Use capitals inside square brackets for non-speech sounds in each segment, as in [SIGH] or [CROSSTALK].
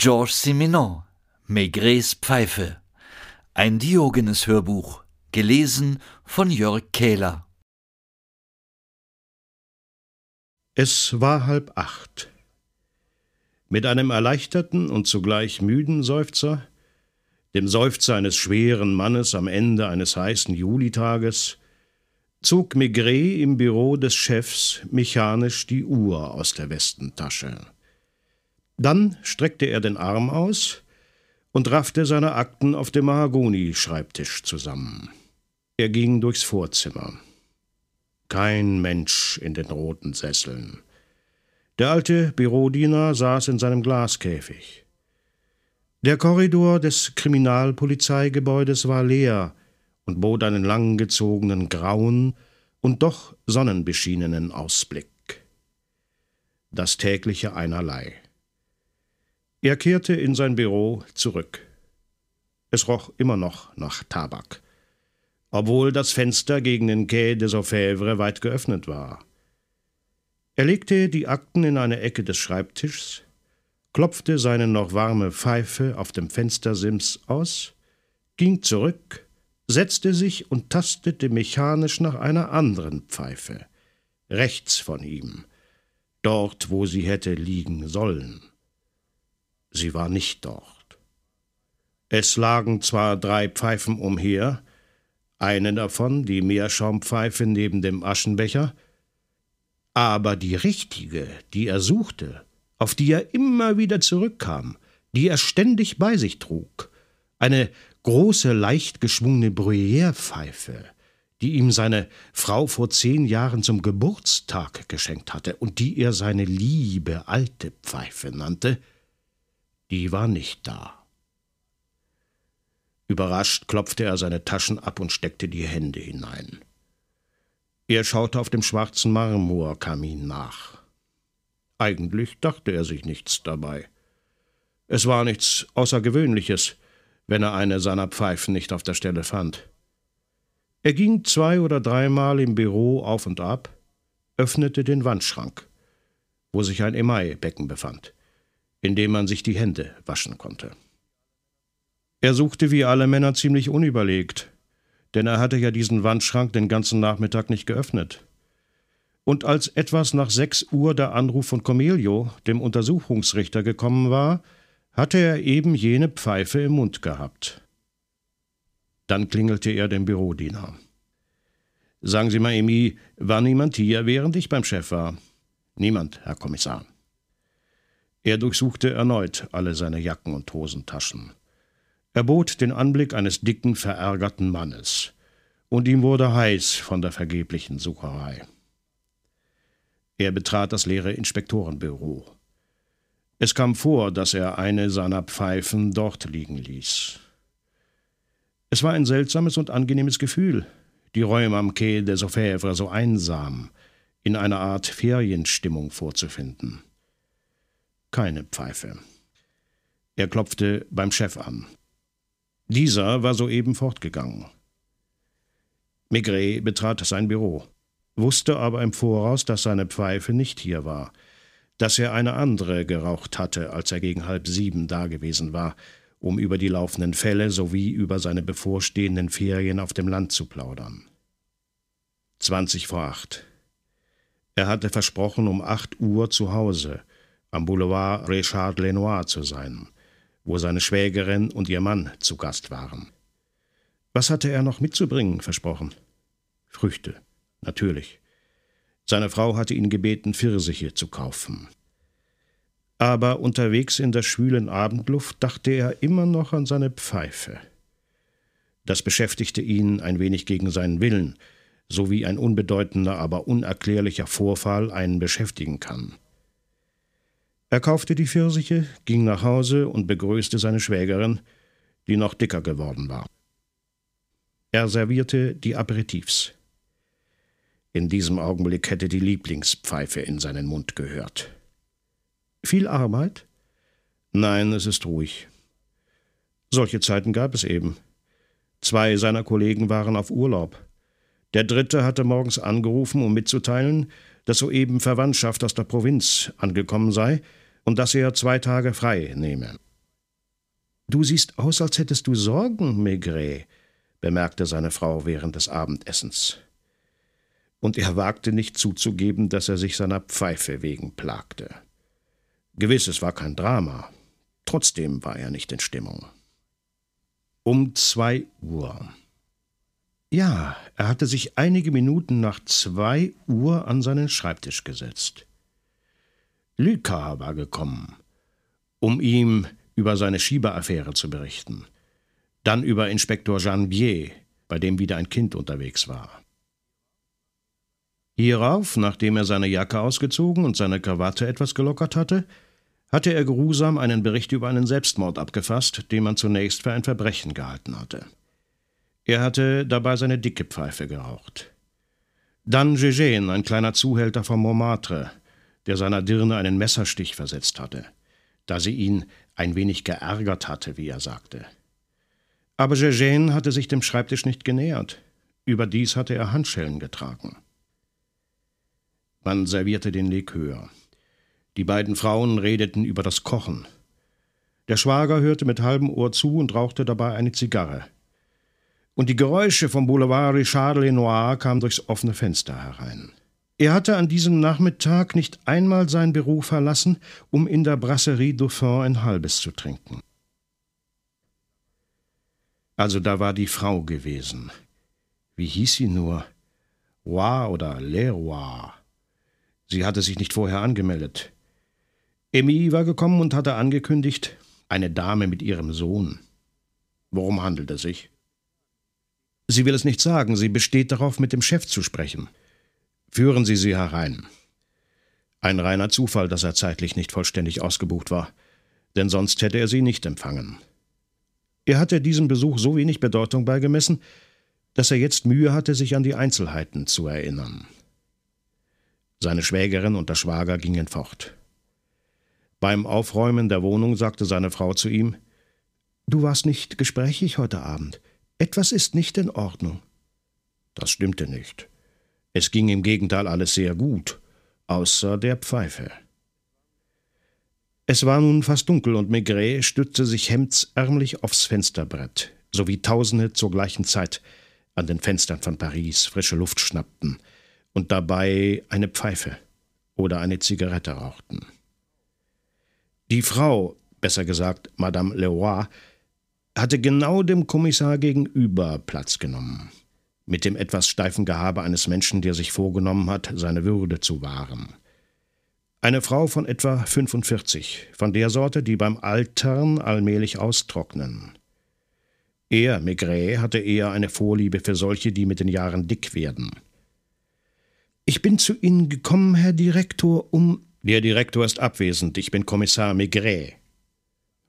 Georges Simenon, Maigrets Pfeife. Ein Diogenes-Hörbuch, gelesen von Jörg Kähler. Es war halb acht. Mit einem erleichterten und zugleich müden Seufzer, dem Seufzer eines schweren Mannes am Ende eines heißen Julitages, zog Maigret im Büro des Chefs mechanisch die Uhr aus der Westentasche. Dann streckte er den Arm aus und raffte seine Akten auf dem Mahagoni-Schreibtisch zusammen. Er ging durchs Vorzimmer. Kein Mensch in den roten Sesseln. Der alte Bürodiener saß in seinem Glaskäfig. Der Korridor des Kriminalpolizeigebäudes war leer und bot einen langgezogenen grauen und doch sonnenbeschienenen Ausblick. Das tägliche Einerlei. Er kehrte in sein Büro zurück. Es roch immer noch nach Tabak, obwohl das Fenster gegen den Quai des Orfèvres weit geöffnet war. Er legte die Akten in eine Ecke des Schreibtischs, klopfte seine noch warme Pfeife auf dem Fenstersims aus, ging zurück, setzte sich und tastete mechanisch nach einer anderen Pfeife, rechts von ihm, dort, wo sie hätte liegen sollen. Sie war nicht dort. Es lagen zwar drei Pfeifen umher, eine davon, die Meerschaumpfeife neben dem Aschenbecher, aber die richtige, die er suchte, auf die er immer wieder zurückkam, die er ständig bei sich trug, eine große, leicht geschwungene Bruyère-Pfeife, die ihm seine Frau vor zehn Jahren zum Geburtstag geschenkt hatte und die er seine liebe alte Pfeife nannte, die war nicht da. Überrascht klopfte er seine Taschen ab und steckte die Hände hinein. Er schaute auf dem schwarzen Marmorkamin nach. Eigentlich dachte er sich nichts dabei. Es war nichts Außergewöhnliches, wenn er eine seiner Pfeifen nicht auf der Stelle fand. Er ging zwei oder dreimal im Büro auf und ab, öffnete den Wandschrank, wo sich ein Emaillebecken befand in dem man sich die Hände waschen konnte. Er suchte wie alle Männer ziemlich unüberlegt, denn er hatte ja diesen Wandschrank den ganzen Nachmittag nicht geöffnet. Und als etwas nach sechs Uhr der Anruf von Comelio, dem Untersuchungsrichter, gekommen war, hatte er eben jene Pfeife im Mund gehabt. Dann klingelte er dem Bürodiener. Sagen Sie mal, Emi, war niemand hier, während ich beim Chef war? Niemand, Herr Kommissar. Er durchsuchte erneut alle seine Jacken und Hosentaschen. Er bot den Anblick eines dicken, verärgerten Mannes, und ihm wurde heiß von der vergeblichen Sucherei. Er betrat das leere Inspektorenbüro. Es kam vor, dass er eine seiner Pfeifen dort liegen ließ. Es war ein seltsames und angenehmes Gefühl, die Räume am Quai des Orfèvres so einsam, in einer Art Ferienstimmung vorzufinden keine Pfeife. Er klopfte beim Chef an. Dieser war soeben fortgegangen. Maigret betrat sein Büro, wusste aber im Voraus, dass seine Pfeife nicht hier war, dass er eine andere geraucht hatte, als er gegen halb sieben dagewesen war, um über die laufenden Fälle sowie über seine bevorstehenden Ferien auf dem Land zu plaudern. Zwanzig vor acht. Er hatte versprochen, um acht Uhr zu Hause, am Boulevard Richard Lenoir zu sein, wo seine Schwägerin und ihr Mann zu Gast waren. Was hatte er noch mitzubringen versprochen? Früchte, natürlich. Seine Frau hatte ihn gebeten, Pfirsiche zu kaufen. Aber unterwegs in der schwülen Abendluft dachte er immer noch an seine Pfeife. Das beschäftigte ihn ein wenig gegen seinen Willen, so wie ein unbedeutender, aber unerklärlicher Vorfall einen beschäftigen kann. Er kaufte die Pfirsiche, ging nach Hause und begrüßte seine Schwägerin, die noch dicker geworden war. Er servierte die Aperitifs. In diesem Augenblick hätte die Lieblingspfeife in seinen Mund gehört. Viel Arbeit? Nein, es ist ruhig. Solche Zeiten gab es eben. Zwei seiner Kollegen waren auf Urlaub. Der dritte hatte morgens angerufen, um mitzuteilen, dass soeben Verwandtschaft aus der Provinz angekommen sei und dass er zwei Tage frei nehme. Du siehst aus, als hättest du Sorgen, Maigret, bemerkte seine Frau während des Abendessens. Und er wagte nicht zuzugeben, dass er sich seiner Pfeife wegen plagte. Gewiss, es war kein Drama. Trotzdem war er nicht in Stimmung. Um zwei Uhr. Ja, er hatte sich einige Minuten nach zwei Uhr an seinen Schreibtisch gesetzt. Lucas war gekommen, um ihm über seine Schiebeaffäre zu berichten, dann über Inspektor Janvier, bei dem wieder ein Kind unterwegs war. Hierauf, nachdem er seine Jacke ausgezogen und seine Krawatte etwas gelockert hatte, hatte er geruhsam einen Bericht über einen Selbstmord abgefasst, den man zunächst für ein Verbrechen gehalten hatte. Er hatte dabei seine dicke Pfeife geraucht. Dann Gégène, ein kleiner Zuhälter von Montmartre, der seiner Dirne einen Messerstich versetzt hatte, da sie ihn ein wenig geärgert hatte, wie er sagte. Aber Gégène hatte sich dem Schreibtisch nicht genähert. Überdies hatte er Handschellen getragen. Man servierte den Likör. Die beiden Frauen redeten über das Kochen. Der Schwager hörte mit halbem Ohr zu und rauchte dabei eine Zigarre. Und die Geräusche vom Boulevard Richard Lenoir kamen durchs offene Fenster herein. Er hatte an diesem Nachmittag nicht einmal seinen Beruf verlassen, um in der Brasserie Dauphin ein halbes zu trinken. Also da war die Frau gewesen. Wie hieß sie nur? Roy oder Leroy? Sie hatte sich nicht vorher angemeldet. Emmy war gekommen und hatte angekündigt, eine Dame mit ihrem Sohn. Worum handelt es sich? Sie will es nicht sagen, sie besteht darauf, mit dem Chef zu sprechen. Führen Sie sie herein. Ein reiner Zufall, dass er zeitlich nicht vollständig ausgebucht war, denn sonst hätte er sie nicht empfangen. Er hatte diesem Besuch so wenig Bedeutung beigemessen, dass er jetzt Mühe hatte, sich an die Einzelheiten zu erinnern. Seine Schwägerin und der Schwager gingen fort. Beim Aufräumen der Wohnung sagte seine Frau zu ihm Du warst nicht gesprächig heute Abend. Etwas ist nicht in Ordnung. Das stimmte nicht. Es ging im Gegenteil alles sehr gut, außer der Pfeife. Es war nun fast dunkel und Maigret stützte sich hemdsärmlich aufs Fensterbrett, so wie Tausende zur gleichen Zeit an den Fenstern von Paris frische Luft schnappten und dabei eine Pfeife oder eine Zigarette rauchten. Die Frau, besser gesagt Madame Leroy, hatte genau dem Kommissar gegenüber Platz genommen, mit dem etwas steifen Gehabe eines Menschen, der sich vorgenommen hat, seine Würde zu wahren. Eine Frau von etwa 45, von der Sorte, die beim Altern allmählich austrocknen. Er, Maigret, hatte eher eine Vorliebe für solche, die mit den Jahren dick werden. Ich bin zu Ihnen gekommen, Herr Direktor, um. Der Direktor ist abwesend, ich bin Kommissar Maigret.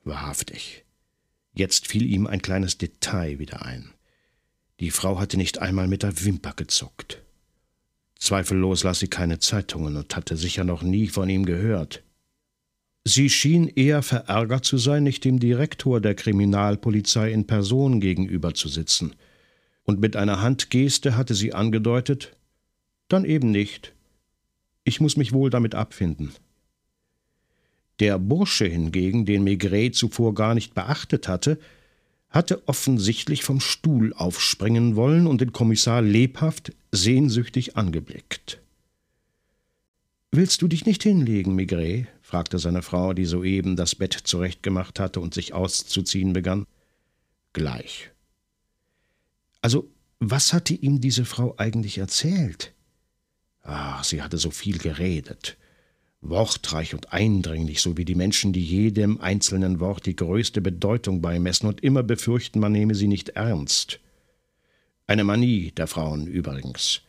Wahrhaftig. Jetzt fiel ihm ein kleines Detail wieder ein. Die Frau hatte nicht einmal mit der Wimper gezuckt. Zweifellos las sie keine Zeitungen und hatte sicher noch nie von ihm gehört. Sie schien eher verärgert zu sein, nicht dem Direktor der Kriminalpolizei in Person gegenüber zu sitzen. Und mit einer Handgeste hatte sie angedeutet, dann eben nicht. Ich muss mich wohl damit abfinden. Der Bursche hingegen, den Maigret zuvor gar nicht beachtet hatte, hatte offensichtlich vom Stuhl aufspringen wollen und den Kommissar lebhaft, sehnsüchtig angeblickt. Willst du dich nicht hinlegen, Maigret? fragte seine Frau, die soeben das Bett zurechtgemacht hatte und sich auszuziehen begann. Gleich. Also, was hatte ihm diese Frau eigentlich erzählt? Ach, sie hatte so viel geredet. Wortreich und eindringlich, so wie die Menschen, die jedem einzelnen Wort die größte Bedeutung beimessen und immer befürchten, man nehme sie nicht ernst. Eine Manie der Frauen übrigens.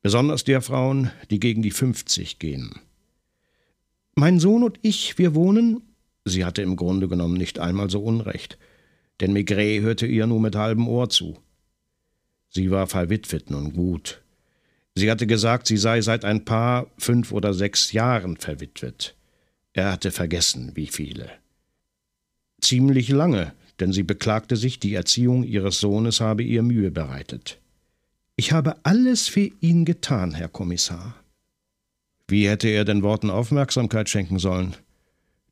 Besonders der Frauen, die gegen die fünfzig gehen. Mein Sohn und ich, wir wohnen. Sie hatte im Grunde genommen nicht einmal so Unrecht, denn Maigret hörte ihr nur mit halbem Ohr zu. Sie war verwitwet nun gut, Sie hatte gesagt, sie sei seit ein paar, fünf oder sechs Jahren verwitwet. Er hatte vergessen, wie viele. Ziemlich lange, denn sie beklagte sich, die Erziehung ihres Sohnes habe ihr Mühe bereitet. Ich habe alles für ihn getan, Herr Kommissar. Wie hätte er den Worten Aufmerksamkeit schenken sollen,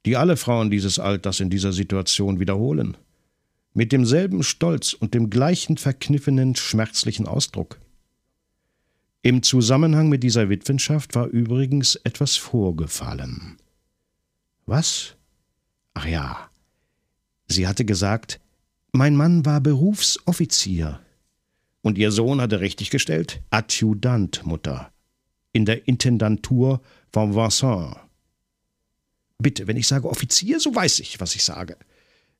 die alle Frauen dieses Alters in dieser Situation wiederholen? mit demselben Stolz und dem gleichen verkniffenen, schmerzlichen Ausdruck. Im Zusammenhang mit dieser Witwenschaft war übrigens etwas vorgefallen. Was? Ach ja. Sie hatte gesagt, mein Mann war Berufsoffizier. Und ihr Sohn hatte richtig gestellt, Adjutant, Mutter, in der Intendantur von Vincent. Bitte, wenn ich sage Offizier, so weiß ich, was ich sage.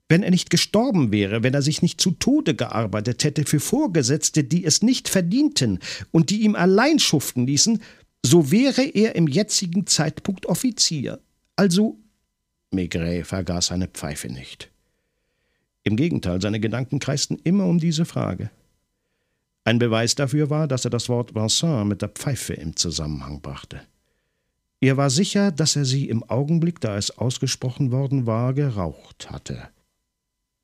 Wenn er nicht gestorben wäre, wenn er sich nicht zu Tode gearbeitet hätte für Vorgesetzte, die es nicht verdienten und die ihm allein schuften ließen, so wäre er im jetzigen Zeitpunkt Offizier. Also. Maigret vergaß seine Pfeife nicht. Im Gegenteil, seine Gedanken kreisten immer um diese Frage. Ein Beweis dafür war, dass er das Wort Vincent mit der Pfeife im Zusammenhang brachte. Er war sicher, dass er sie im Augenblick, da es ausgesprochen worden war, geraucht hatte.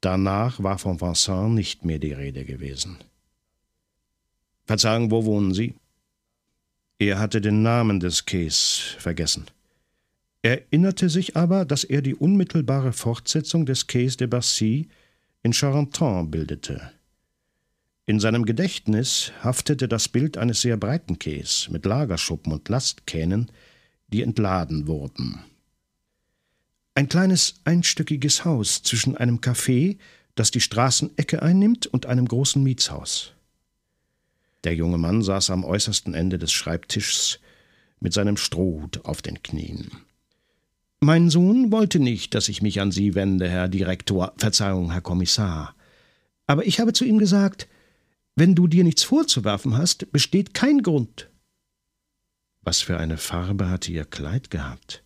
Danach war von Vincent nicht mehr die Rede gewesen. Verzeihung, wo wohnen Sie? Er hatte den Namen des Quais vergessen. Erinnerte sich aber, dass er die unmittelbare Fortsetzung des Quais de Bercy in Charenton bildete. In seinem Gedächtnis haftete das Bild eines sehr breiten Quais mit Lagerschuppen und Lastkähnen, die entladen wurden. Ein kleines einstöckiges Haus zwischen einem Café, das die Straßenecke einnimmt, und einem großen Mietshaus. Der junge Mann saß am äußersten Ende des Schreibtischs mit seinem Strohhut auf den Knien. Mein Sohn wollte nicht, dass ich mich an Sie wende, Herr Direktor, Verzeihung, Herr Kommissar. Aber ich habe zu ihm gesagt, wenn du dir nichts vorzuwerfen hast, besteht kein Grund. Was für eine Farbe hatte ihr Kleid gehabt?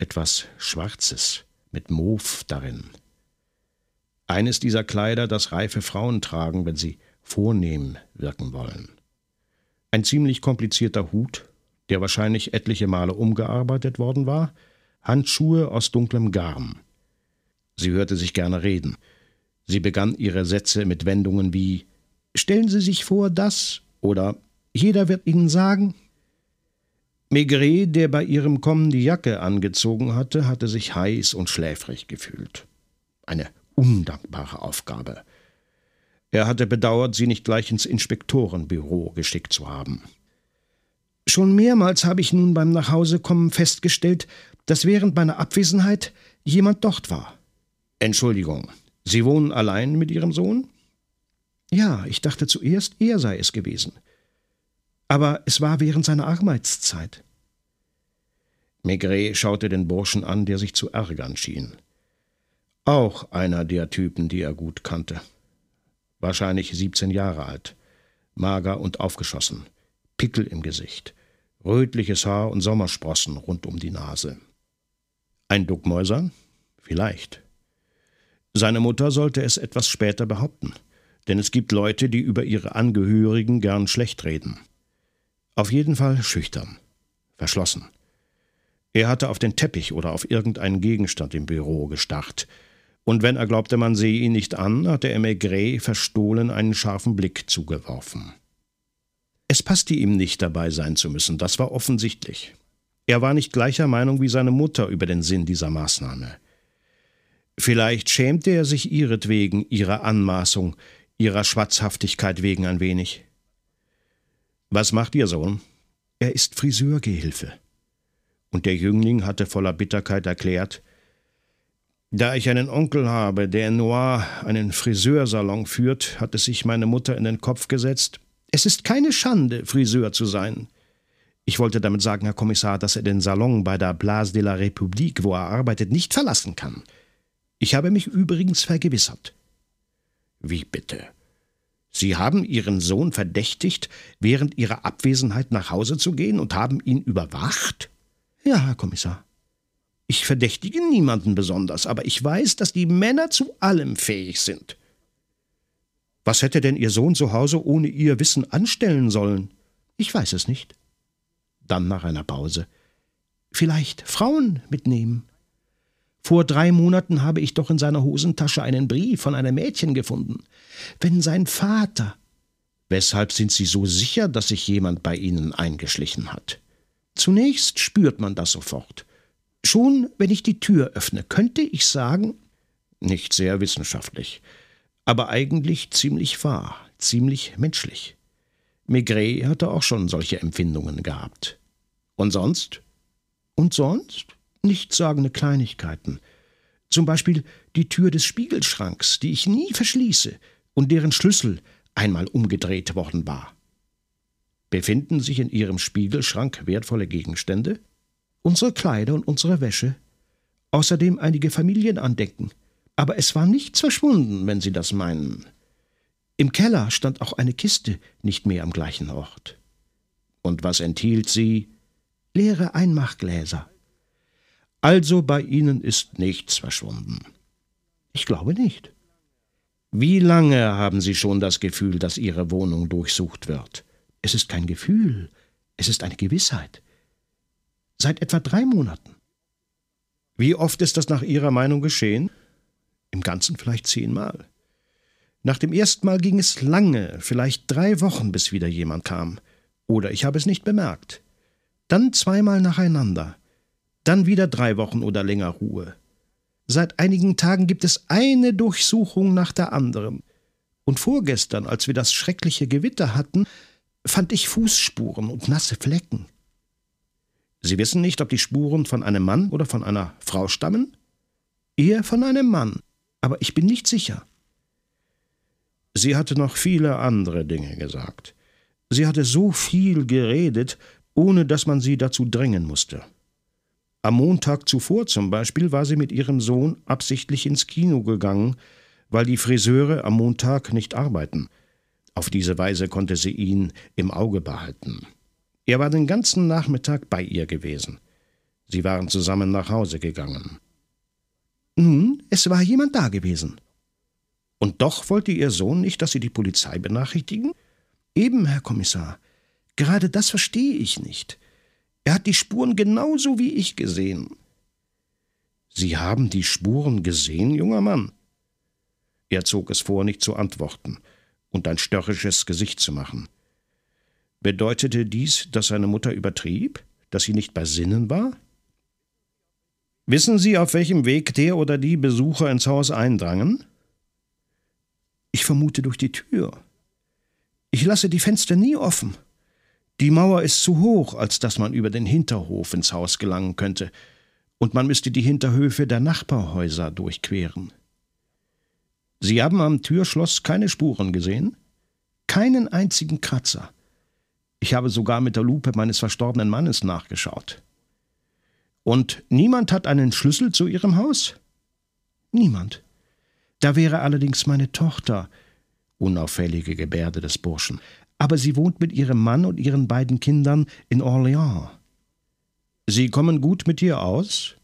Etwas Schwarzes mit Mof darin. Eines dieser Kleider, das reife Frauen tragen, wenn sie vornehm wirken wollen. Ein ziemlich komplizierter Hut, der wahrscheinlich etliche Male umgearbeitet worden war, Handschuhe aus dunklem Garn. Sie hörte sich gerne reden. Sie begann ihre Sätze mit Wendungen wie Stellen Sie sich vor, das oder jeder wird Ihnen sagen, Maigret, der bei ihrem Kommen die Jacke angezogen hatte, hatte sich heiß und schläfrig gefühlt. Eine undankbare Aufgabe. Er hatte bedauert, sie nicht gleich ins Inspektorenbüro geschickt zu haben. Schon mehrmals habe ich nun beim Nachhausekommen festgestellt, dass während meiner Abwesenheit jemand dort war. Entschuldigung, Sie wohnen allein mit Ihrem Sohn? Ja, ich dachte zuerst, er sei es gewesen aber es war während seiner Arbeitszeit. Maigret schaute den Burschen an, der sich zu ärgern schien. Auch einer der Typen, die er gut kannte. Wahrscheinlich 17 Jahre alt, mager und aufgeschossen, Pickel im Gesicht, rötliches Haar und Sommersprossen rund um die Nase. Ein Duckmäuser? Vielleicht. Seine Mutter sollte es etwas später behaupten, denn es gibt Leute, die über ihre Angehörigen gern schlecht reden. Auf jeden Fall schüchtern, verschlossen. Er hatte auf den Teppich oder auf irgendeinen Gegenstand im Büro gestarrt, und wenn er glaubte, man sehe ihn nicht an, hatte er Maigret verstohlen einen scharfen Blick zugeworfen. Es passte ihm nicht, dabei sein zu müssen, das war offensichtlich. Er war nicht gleicher Meinung wie seine Mutter über den Sinn dieser Maßnahme. Vielleicht schämte er sich ihretwegen, ihrer Anmaßung, ihrer Schwatzhaftigkeit wegen ein wenig. Was macht Ihr Sohn? Er ist Friseurgehilfe. Und der Jüngling hatte voller Bitterkeit erklärt, da ich einen Onkel habe, der in Noir einen Friseursalon führt, hat es sich meine Mutter in den Kopf gesetzt, es ist keine Schande, Friseur zu sein. Ich wollte damit sagen, Herr Kommissar, dass er den Salon bei der Place de la République, wo er arbeitet, nicht verlassen kann. Ich habe mich übrigens vergewissert. Wie bitte? Sie haben Ihren Sohn verdächtigt, während Ihrer Abwesenheit nach Hause zu gehen und haben ihn überwacht? Ja, Herr Kommissar. Ich verdächtige niemanden besonders, aber ich weiß, dass die Männer zu allem fähig sind. Was hätte denn Ihr Sohn zu Hause ohne Ihr Wissen anstellen sollen? Ich weiß es nicht. Dann nach einer Pause. Vielleicht Frauen mitnehmen. Vor drei Monaten habe ich doch in seiner Hosentasche einen Brief von einem Mädchen gefunden. Wenn sein Vater. Weshalb sind Sie so sicher, dass sich jemand bei Ihnen eingeschlichen hat? Zunächst spürt man das sofort. Schon, wenn ich die Tür öffne, könnte ich sagen, Nicht sehr wissenschaftlich, aber eigentlich ziemlich wahr, ziemlich menschlich. Maigret hatte auch schon solche Empfindungen gehabt. Und sonst? Und sonst? Nichtssagende Kleinigkeiten. Zum Beispiel die Tür des Spiegelschranks, die ich nie verschließe und deren Schlüssel einmal umgedreht worden war. Befinden sich in Ihrem Spiegelschrank wertvolle Gegenstände? Unsere Kleider und unsere Wäsche. Außerdem einige Familienandenken. Aber es war nichts verschwunden, wenn Sie das meinen. Im Keller stand auch eine Kiste nicht mehr am gleichen Ort. Und was enthielt sie? Leere Einmachgläser. Also bei Ihnen ist nichts verschwunden. Ich glaube nicht. Wie lange haben Sie schon das Gefühl, dass Ihre Wohnung durchsucht wird? Es ist kein Gefühl, es ist eine Gewissheit. Seit etwa drei Monaten. Wie oft ist das nach Ihrer Meinung geschehen? Im Ganzen vielleicht zehnmal. Nach dem ersten Mal ging es lange, vielleicht drei Wochen, bis wieder jemand kam. Oder ich habe es nicht bemerkt. Dann zweimal nacheinander. Dann wieder drei Wochen oder länger Ruhe. Seit einigen Tagen gibt es eine Durchsuchung nach der anderen. Und vorgestern, als wir das schreckliche Gewitter hatten, fand ich Fußspuren und nasse Flecken. Sie wissen nicht, ob die Spuren von einem Mann oder von einer Frau stammen? Eher von einem Mann, aber ich bin nicht sicher. Sie hatte noch viele andere Dinge gesagt. Sie hatte so viel geredet, ohne dass man sie dazu drängen musste. Am Montag zuvor zum Beispiel war sie mit ihrem Sohn absichtlich ins Kino gegangen, weil die Friseure am Montag nicht arbeiten. Auf diese Weise konnte sie ihn im Auge behalten. Er war den ganzen Nachmittag bei ihr gewesen. Sie waren zusammen nach Hause gegangen. Nun, es war jemand da gewesen. Und doch wollte Ihr Sohn nicht, dass Sie die Polizei benachrichtigen? Eben, Herr Kommissar. Gerade das verstehe ich nicht. Er hat die Spuren genauso wie ich gesehen. Sie haben die Spuren gesehen, junger Mann? Er zog es vor, nicht zu antworten und ein störrisches Gesicht zu machen. Bedeutete dies, dass seine Mutter übertrieb, dass sie nicht bei Sinnen war? Wissen Sie, auf welchem Weg der oder die Besucher ins Haus eindrangen? Ich vermute durch die Tür. Ich lasse die Fenster nie offen. Die Mauer ist zu hoch, als dass man über den Hinterhof ins Haus gelangen könnte, und man müsste die Hinterhöfe der Nachbarhäuser durchqueren. Sie haben am Türschloss keine Spuren gesehen? Keinen einzigen Kratzer. Ich habe sogar mit der Lupe meines verstorbenen Mannes nachgeschaut. Und niemand hat einen Schlüssel zu Ihrem Haus? Niemand. Da wäre allerdings meine Tochter, unauffällige Gebärde des Burschen, aber sie wohnt mit ihrem Mann und ihren beiden Kindern in Orléans. Sie kommen gut mit ihr aus?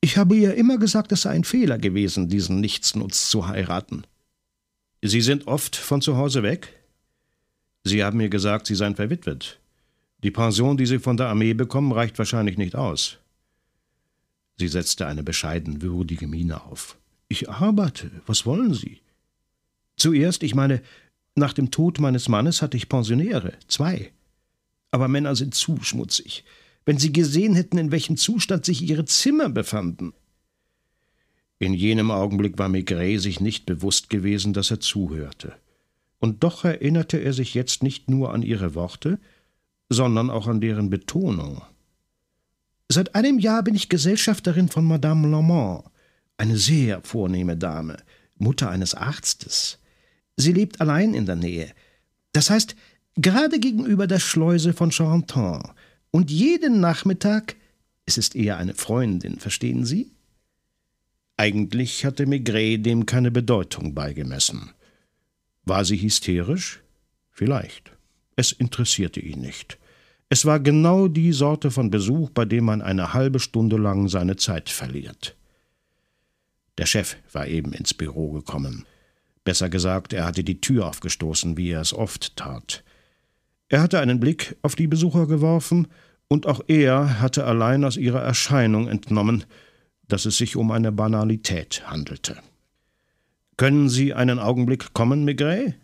Ich habe ihr immer gesagt, es sei ein Fehler gewesen, diesen Nichtsnutz zu heiraten. Sie sind oft von zu Hause weg? Sie haben mir gesagt, Sie seien verwitwet. Die Pension, die Sie von der Armee bekommen, reicht wahrscheinlich nicht aus. Sie setzte eine bescheiden würdige Miene auf. Ich arbeite. Was wollen Sie? Zuerst, ich meine, nach dem Tod meines Mannes hatte ich Pensionäre, zwei. Aber Männer sind zu schmutzig. Wenn Sie gesehen hätten, in welchem Zustand sich Ihre Zimmer befanden. In jenem Augenblick war Maigret sich nicht bewusst gewesen, dass er zuhörte. Und doch erinnerte er sich jetzt nicht nur an ihre Worte, sondern auch an deren Betonung. Seit einem Jahr bin ich Gesellschafterin von Madame Lamont eine sehr vornehme Dame, Mutter eines Arztes. Sie lebt allein in der Nähe. Das heißt, gerade gegenüber der Schleuse von Charenton. Und jeden Nachmittag, es ist eher eine Freundin, verstehen Sie? Eigentlich hatte Maigret dem keine Bedeutung beigemessen. War sie hysterisch? Vielleicht. Es interessierte ihn nicht. Es war genau die Sorte von Besuch, bei dem man eine halbe Stunde lang seine Zeit verliert. Der Chef war eben ins Büro gekommen. Besser gesagt, er hatte die Tür aufgestoßen, wie er es oft tat. Er hatte einen Blick auf die Besucher geworfen, und auch er hatte allein aus ihrer Erscheinung entnommen, dass es sich um eine Banalität handelte. Können Sie einen Augenblick kommen, Maigret?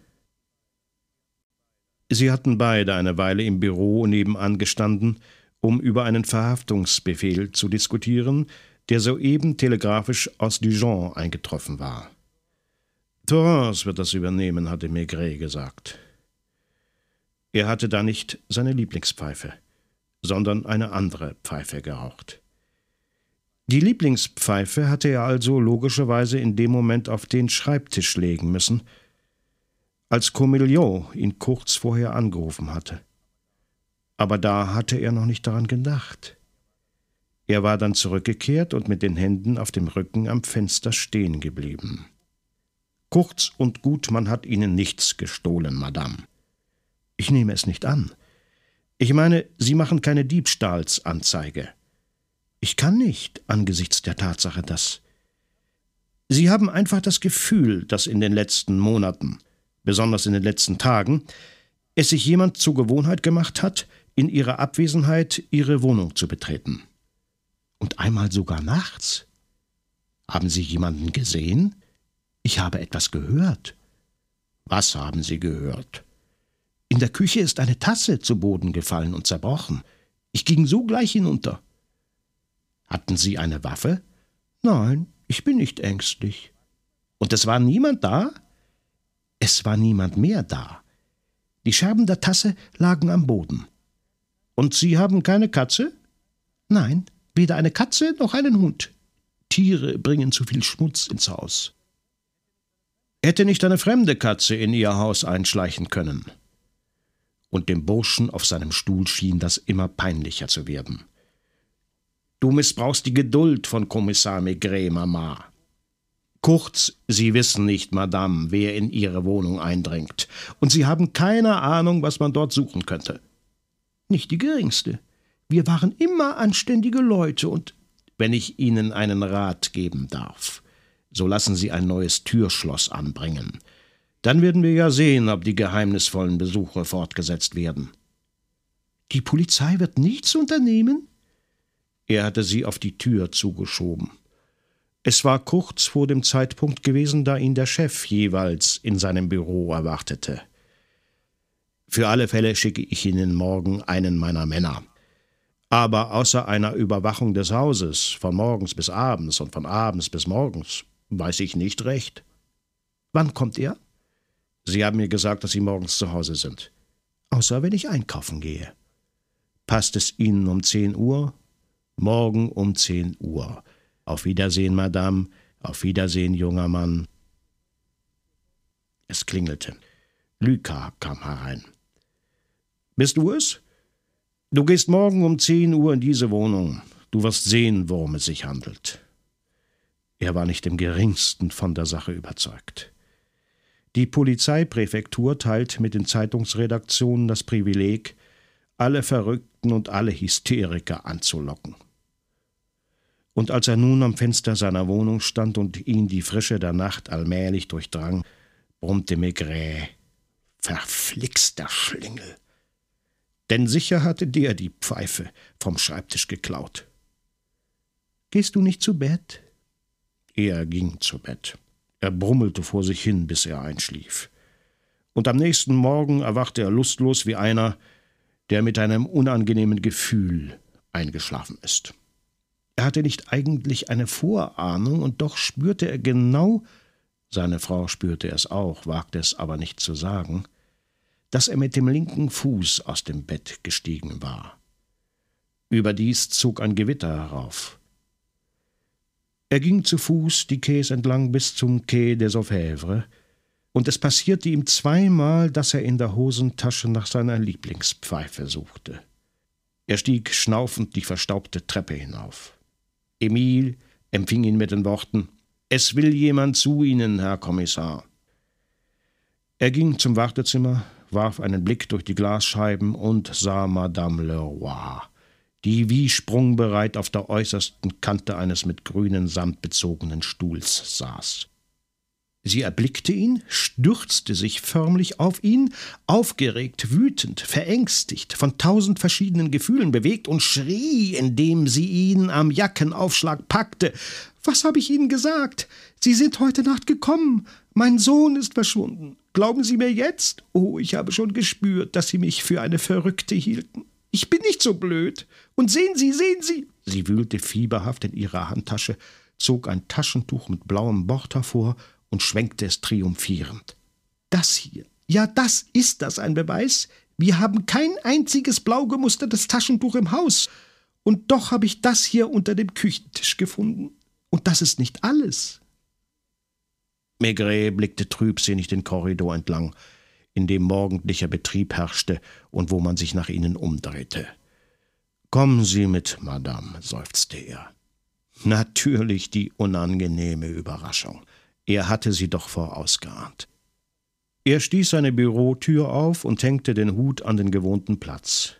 Sie hatten beide eine Weile im Büro nebenan gestanden, um über einen Verhaftungsbefehl zu diskutieren, der soeben telegrafisch aus Dijon eingetroffen war. Torrance wird das übernehmen, hatte Maigret gesagt. Er hatte da nicht seine Lieblingspfeife, sondern eine andere Pfeife geraucht. Die Lieblingspfeife hatte er also logischerweise in dem Moment auf den Schreibtisch legen müssen, als Comillion ihn kurz vorher angerufen hatte. Aber da hatte er noch nicht daran gedacht. Er war dann zurückgekehrt und mit den Händen auf dem Rücken am Fenster stehen geblieben. Kurz und gut, man hat Ihnen nichts gestohlen, Madame. Ich nehme es nicht an. Ich meine, Sie machen keine Diebstahlsanzeige. Ich kann nicht angesichts der Tatsache, dass. Sie haben einfach das Gefühl, dass in den letzten Monaten, besonders in den letzten Tagen, es sich jemand zur Gewohnheit gemacht hat, in ihrer Abwesenheit ihre Wohnung zu betreten. Und einmal sogar nachts. Haben Sie jemanden gesehen? Ich habe etwas gehört. Was haben Sie gehört? In der Küche ist eine Tasse zu Boden gefallen und zerbrochen. Ich ging sogleich hinunter. Hatten Sie eine Waffe? Nein, ich bin nicht ängstlich. Und es war niemand da? Es war niemand mehr da. Die Scherben der Tasse lagen am Boden. Und Sie haben keine Katze? Nein, weder eine Katze noch einen Hund. Tiere bringen zu viel Schmutz ins Haus. Hätte nicht eine fremde Katze in Ihr Haus einschleichen können? Und dem Burschen auf seinem Stuhl schien das immer peinlicher zu werden. Du missbrauchst die Geduld von Kommissar Maigret, Mama. Kurz, Sie wissen nicht, Madame, wer in Ihre Wohnung eindringt, und Sie haben keine Ahnung, was man dort suchen könnte. Nicht die geringste. Wir waren immer anständige Leute, und wenn ich Ihnen einen Rat geben darf, so lassen Sie ein neues Türschloss anbringen. Dann werden wir ja sehen, ob die geheimnisvollen Besuche fortgesetzt werden. Die Polizei wird nichts unternehmen? Er hatte sie auf die Tür zugeschoben. Es war kurz vor dem Zeitpunkt gewesen, da ihn der Chef jeweils in seinem Büro erwartete. Für alle Fälle schicke ich Ihnen morgen einen meiner Männer. Aber außer einer Überwachung des Hauses, von morgens bis abends und von abends bis morgens, weiß ich nicht recht. Wann kommt er? Sie haben mir gesagt, dass Sie morgens zu Hause sind. Außer wenn ich einkaufen gehe. Passt es Ihnen um zehn Uhr? Morgen um zehn Uhr. Auf Wiedersehen, Madame. Auf Wiedersehen, junger Mann. Es klingelte. Lyka kam herein. Bist du es? Du gehst morgen um zehn Uhr in diese Wohnung. Du wirst sehen, worum es sich handelt. Er war nicht im geringsten von der Sache überzeugt. Die Polizeipräfektur teilt mit den Zeitungsredaktionen das Privileg, alle Verrückten und alle Hysteriker anzulocken und als er nun am Fenster seiner Wohnung stand und ihn die Frische der Nacht allmählich durchdrang, brummte Maigret. Verflixter Schlingel! Denn sicher hatte der die Pfeife vom Schreibtisch geklaut. Gehst du nicht zu Bett? Er ging zu Bett. Er brummelte vor sich hin, bis er einschlief. Und am nächsten Morgen erwachte er lustlos wie einer, der mit einem unangenehmen Gefühl eingeschlafen ist. Er hatte nicht eigentlich eine Vorahnung, und doch spürte er genau, seine Frau spürte es auch, wagte es aber nicht zu sagen, dass er mit dem linken Fuß aus dem Bett gestiegen war. Überdies zog ein Gewitter herauf. Er ging zu Fuß die Quais entlang bis zum Quai des Orfèvres, und es passierte ihm zweimal, dass er in der Hosentasche nach seiner Lieblingspfeife suchte. Er stieg schnaufend die verstaubte Treppe hinauf. Emil empfing ihn mit den Worten Es will jemand zu Ihnen, Herr Kommissar. Er ging zum Wartezimmer, warf einen Blick durch die Glasscheiben und sah Madame Leroy, die wie sprungbereit auf der äußersten Kante eines mit grünen Samt bezogenen Stuhls saß. Sie erblickte ihn, stürzte sich förmlich auf ihn, aufgeregt, wütend, verängstigt, von tausend verschiedenen Gefühlen bewegt und schrie, indem sie ihn am Jackenaufschlag packte. Was habe ich Ihnen gesagt? Sie sind heute Nacht gekommen. Mein Sohn ist verschwunden. Glauben Sie mir jetzt? Oh, ich habe schon gespürt, dass Sie mich für eine Verrückte hielten. Ich bin nicht so blöd. Und sehen Sie, sehen Sie. Sie wühlte fieberhaft in ihrer Handtasche, zog ein Taschentuch mit blauem Bord hervor und schwenkte es triumphierend. Das hier, ja, das ist das ein Beweis. Wir haben kein einziges blau gemustertes Taschentuch im Haus. Und doch habe ich das hier unter dem Küchentisch gefunden. Und das ist nicht alles. Maigret blickte trübsinnig den Korridor entlang, in dem morgendlicher Betrieb herrschte und wo man sich nach ihnen umdrehte. Kommen Sie mit, Madame, seufzte er. Natürlich die unangenehme Überraschung. Er hatte sie doch vorausgeahnt. Er stieß seine Bürotür auf und hängte den Hut an den gewohnten Platz.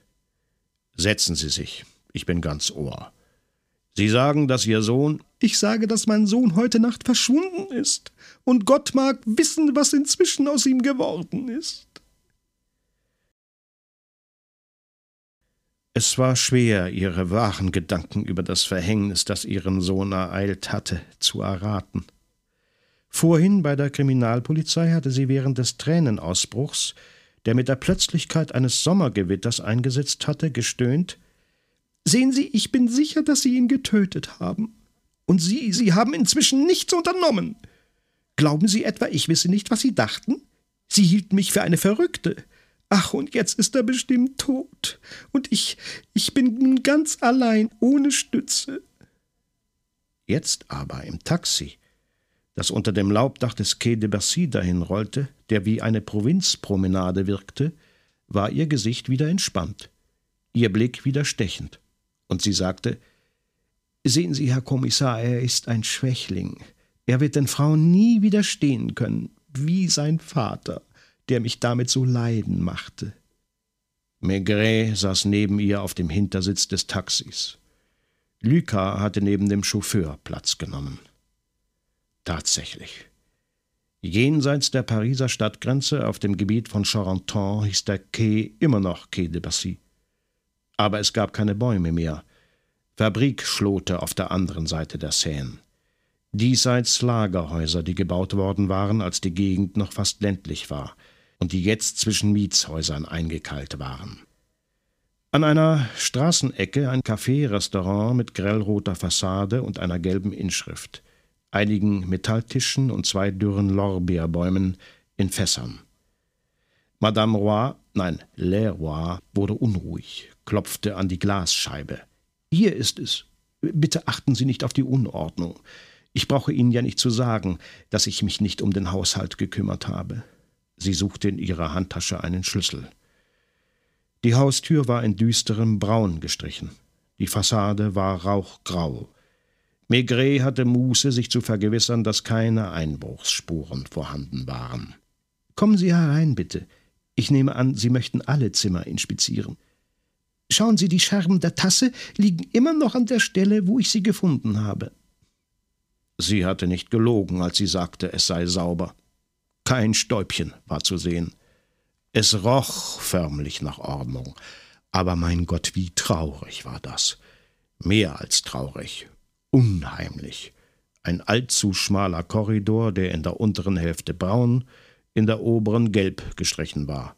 Setzen Sie sich, ich bin ganz Ohr. Sie sagen, dass Ihr Sohn. Ich sage, dass mein Sohn heute Nacht verschwunden ist. Und Gott mag wissen, was inzwischen aus ihm geworden ist. Es war schwer, ihre wahren Gedanken über das Verhängnis, das ihren Sohn ereilt hatte, zu erraten. Vorhin bei der Kriminalpolizei hatte sie während des Tränenausbruchs, der mit der Plötzlichkeit eines Sommergewitters eingesetzt hatte, gestöhnt Sehen Sie, ich bin sicher, dass Sie ihn getötet haben. Und Sie, Sie haben inzwischen nichts unternommen. Glauben Sie etwa, ich wisse nicht, was Sie dachten? Sie hielten mich für eine Verrückte. Ach, und jetzt ist er bestimmt tot. Und ich, ich bin nun ganz allein, ohne Stütze. Jetzt aber im Taxi, das unter dem Laubdach des Quai de Bercy dahinrollte, der wie eine Provinzpromenade wirkte, war ihr Gesicht wieder entspannt, ihr Blick wieder stechend und sie sagte Sehen Sie, Herr Kommissar, er ist ein Schwächling. Er wird den Frauen nie widerstehen können, wie sein Vater, der mich damit so leiden machte. Maigret saß neben ihr auf dem Hintersitz des Taxis. Lucas hatte neben dem Chauffeur Platz genommen. Tatsächlich. Jenseits der Pariser Stadtgrenze auf dem Gebiet von Charenton hieß der Quai immer noch Quai de Bassy aber es gab keine Bäume mehr. Fabrikschlote auf der anderen Seite der Seine. Diesseits Lagerhäuser, die gebaut worden waren, als die Gegend noch fast ländlich war und die jetzt zwischen Mietshäusern eingekeilt waren. An einer Straßenecke ein Café-Restaurant mit grellroter Fassade und einer gelben Inschrift, einigen Metalltischen und zwei dürren Lorbeerbäumen in Fässern. Madame Roy, nein, Le Roy, wurde unruhig, klopfte an die Glasscheibe. Hier ist es. Bitte achten Sie nicht auf die Unordnung. Ich brauche Ihnen ja nicht zu sagen, dass ich mich nicht um den Haushalt gekümmert habe. Sie suchte in ihrer Handtasche einen Schlüssel. Die Haustür war in düsterem Braun gestrichen. Die Fassade war rauchgrau. Maigret hatte Muße, sich zu vergewissern, dass keine Einbruchsspuren vorhanden waren. Kommen Sie herein, bitte. Ich nehme an, Sie möchten alle Zimmer inspizieren. Schauen Sie, die Scherben der Tasse liegen immer noch an der Stelle, wo ich sie gefunden habe. Sie hatte nicht gelogen, als sie sagte, es sei sauber. Kein Stäubchen war zu sehen. Es roch förmlich nach Ordnung. Aber mein Gott, wie traurig war das. Mehr als traurig. Unheimlich. Ein allzu schmaler Korridor, der in der unteren Hälfte braun, in der oberen gelb gestrichen war.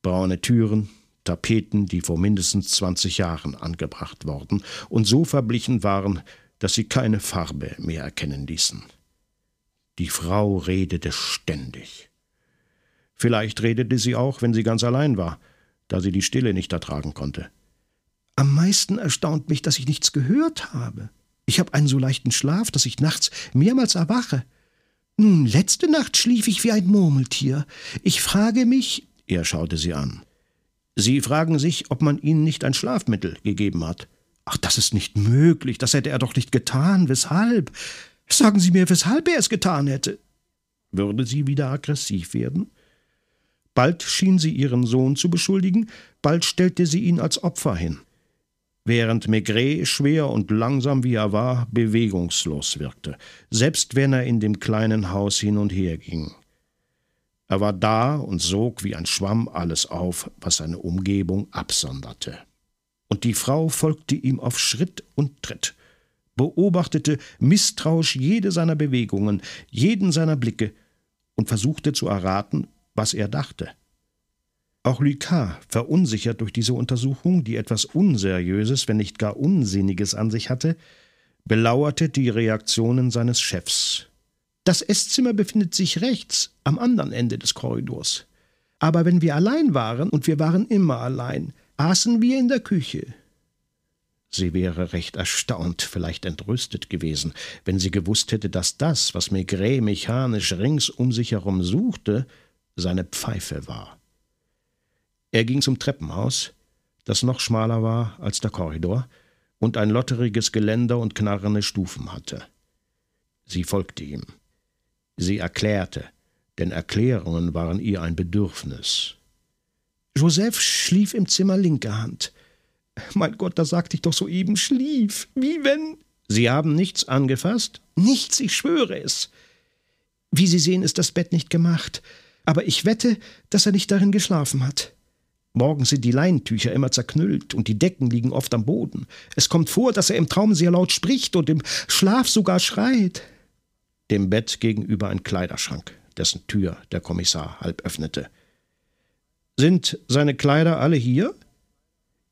Braune Türen, Tapeten, die vor mindestens zwanzig Jahren angebracht worden und so verblichen waren, dass sie keine Farbe mehr erkennen ließen. Die Frau redete ständig. Vielleicht redete sie auch, wenn sie ganz allein war, da sie die Stille nicht ertragen konnte. Am meisten erstaunt mich, dass ich nichts gehört habe. Ich habe einen so leichten Schlaf, dass ich nachts mehrmals erwache. Nun, letzte Nacht schlief ich wie ein Murmeltier. Ich frage mich. Er schaute sie an. Sie fragen sich, ob man Ihnen nicht ein Schlafmittel gegeben hat. Ach, das ist nicht möglich, das hätte er doch nicht getan. Weshalb? Sagen Sie mir, weshalb er es getan hätte. Würde sie wieder aggressiv werden? Bald schien sie ihren Sohn zu beschuldigen, bald stellte sie ihn als Opfer hin. Während Maigret, schwer und langsam wie er war, bewegungslos wirkte, selbst wenn er in dem kleinen Haus hin und her ging. Er war da und sog wie ein Schwamm alles auf, was seine Umgebung absonderte. Und die Frau folgte ihm auf Schritt und Tritt, beobachtete misstrauisch jede seiner Bewegungen, jeden seiner Blicke und versuchte zu erraten, was er dachte. Auch Lucas, verunsichert durch diese Untersuchung, die etwas Unseriöses, wenn nicht gar Unsinniges an sich hatte, belauerte die Reaktionen seines Chefs. Das Esszimmer befindet sich rechts, am anderen Ende des Korridors. Aber wenn wir allein waren, und wir waren immer allein, aßen wir in der Küche. Sie wäre recht erstaunt, vielleicht entrüstet gewesen, wenn sie gewusst hätte, dass das, was Maigret mechanisch rings um sich herum suchte, seine Pfeife war. Er ging zum Treppenhaus, das noch schmaler war als der Korridor und ein lotteriges Geländer und knarrende Stufen hatte. Sie folgte ihm. Sie erklärte, denn Erklärungen waren ihr ein Bedürfnis. Joseph schlief im Zimmer linker Hand. Mein Gott, da sagte ich doch soeben schlief. Wie wenn. Sie haben nichts angefasst? Nichts, ich schwöre es. Wie Sie sehen, ist das Bett nicht gemacht. Aber ich wette, dass er nicht darin geschlafen hat. Morgen sind die Leintücher immer zerknüllt und die Decken liegen oft am Boden. Es kommt vor, dass er im Traum sehr laut spricht und im Schlaf sogar schreit. Dem Bett gegenüber ein Kleiderschrank, dessen Tür der Kommissar halb öffnete. Sind seine Kleider alle hier?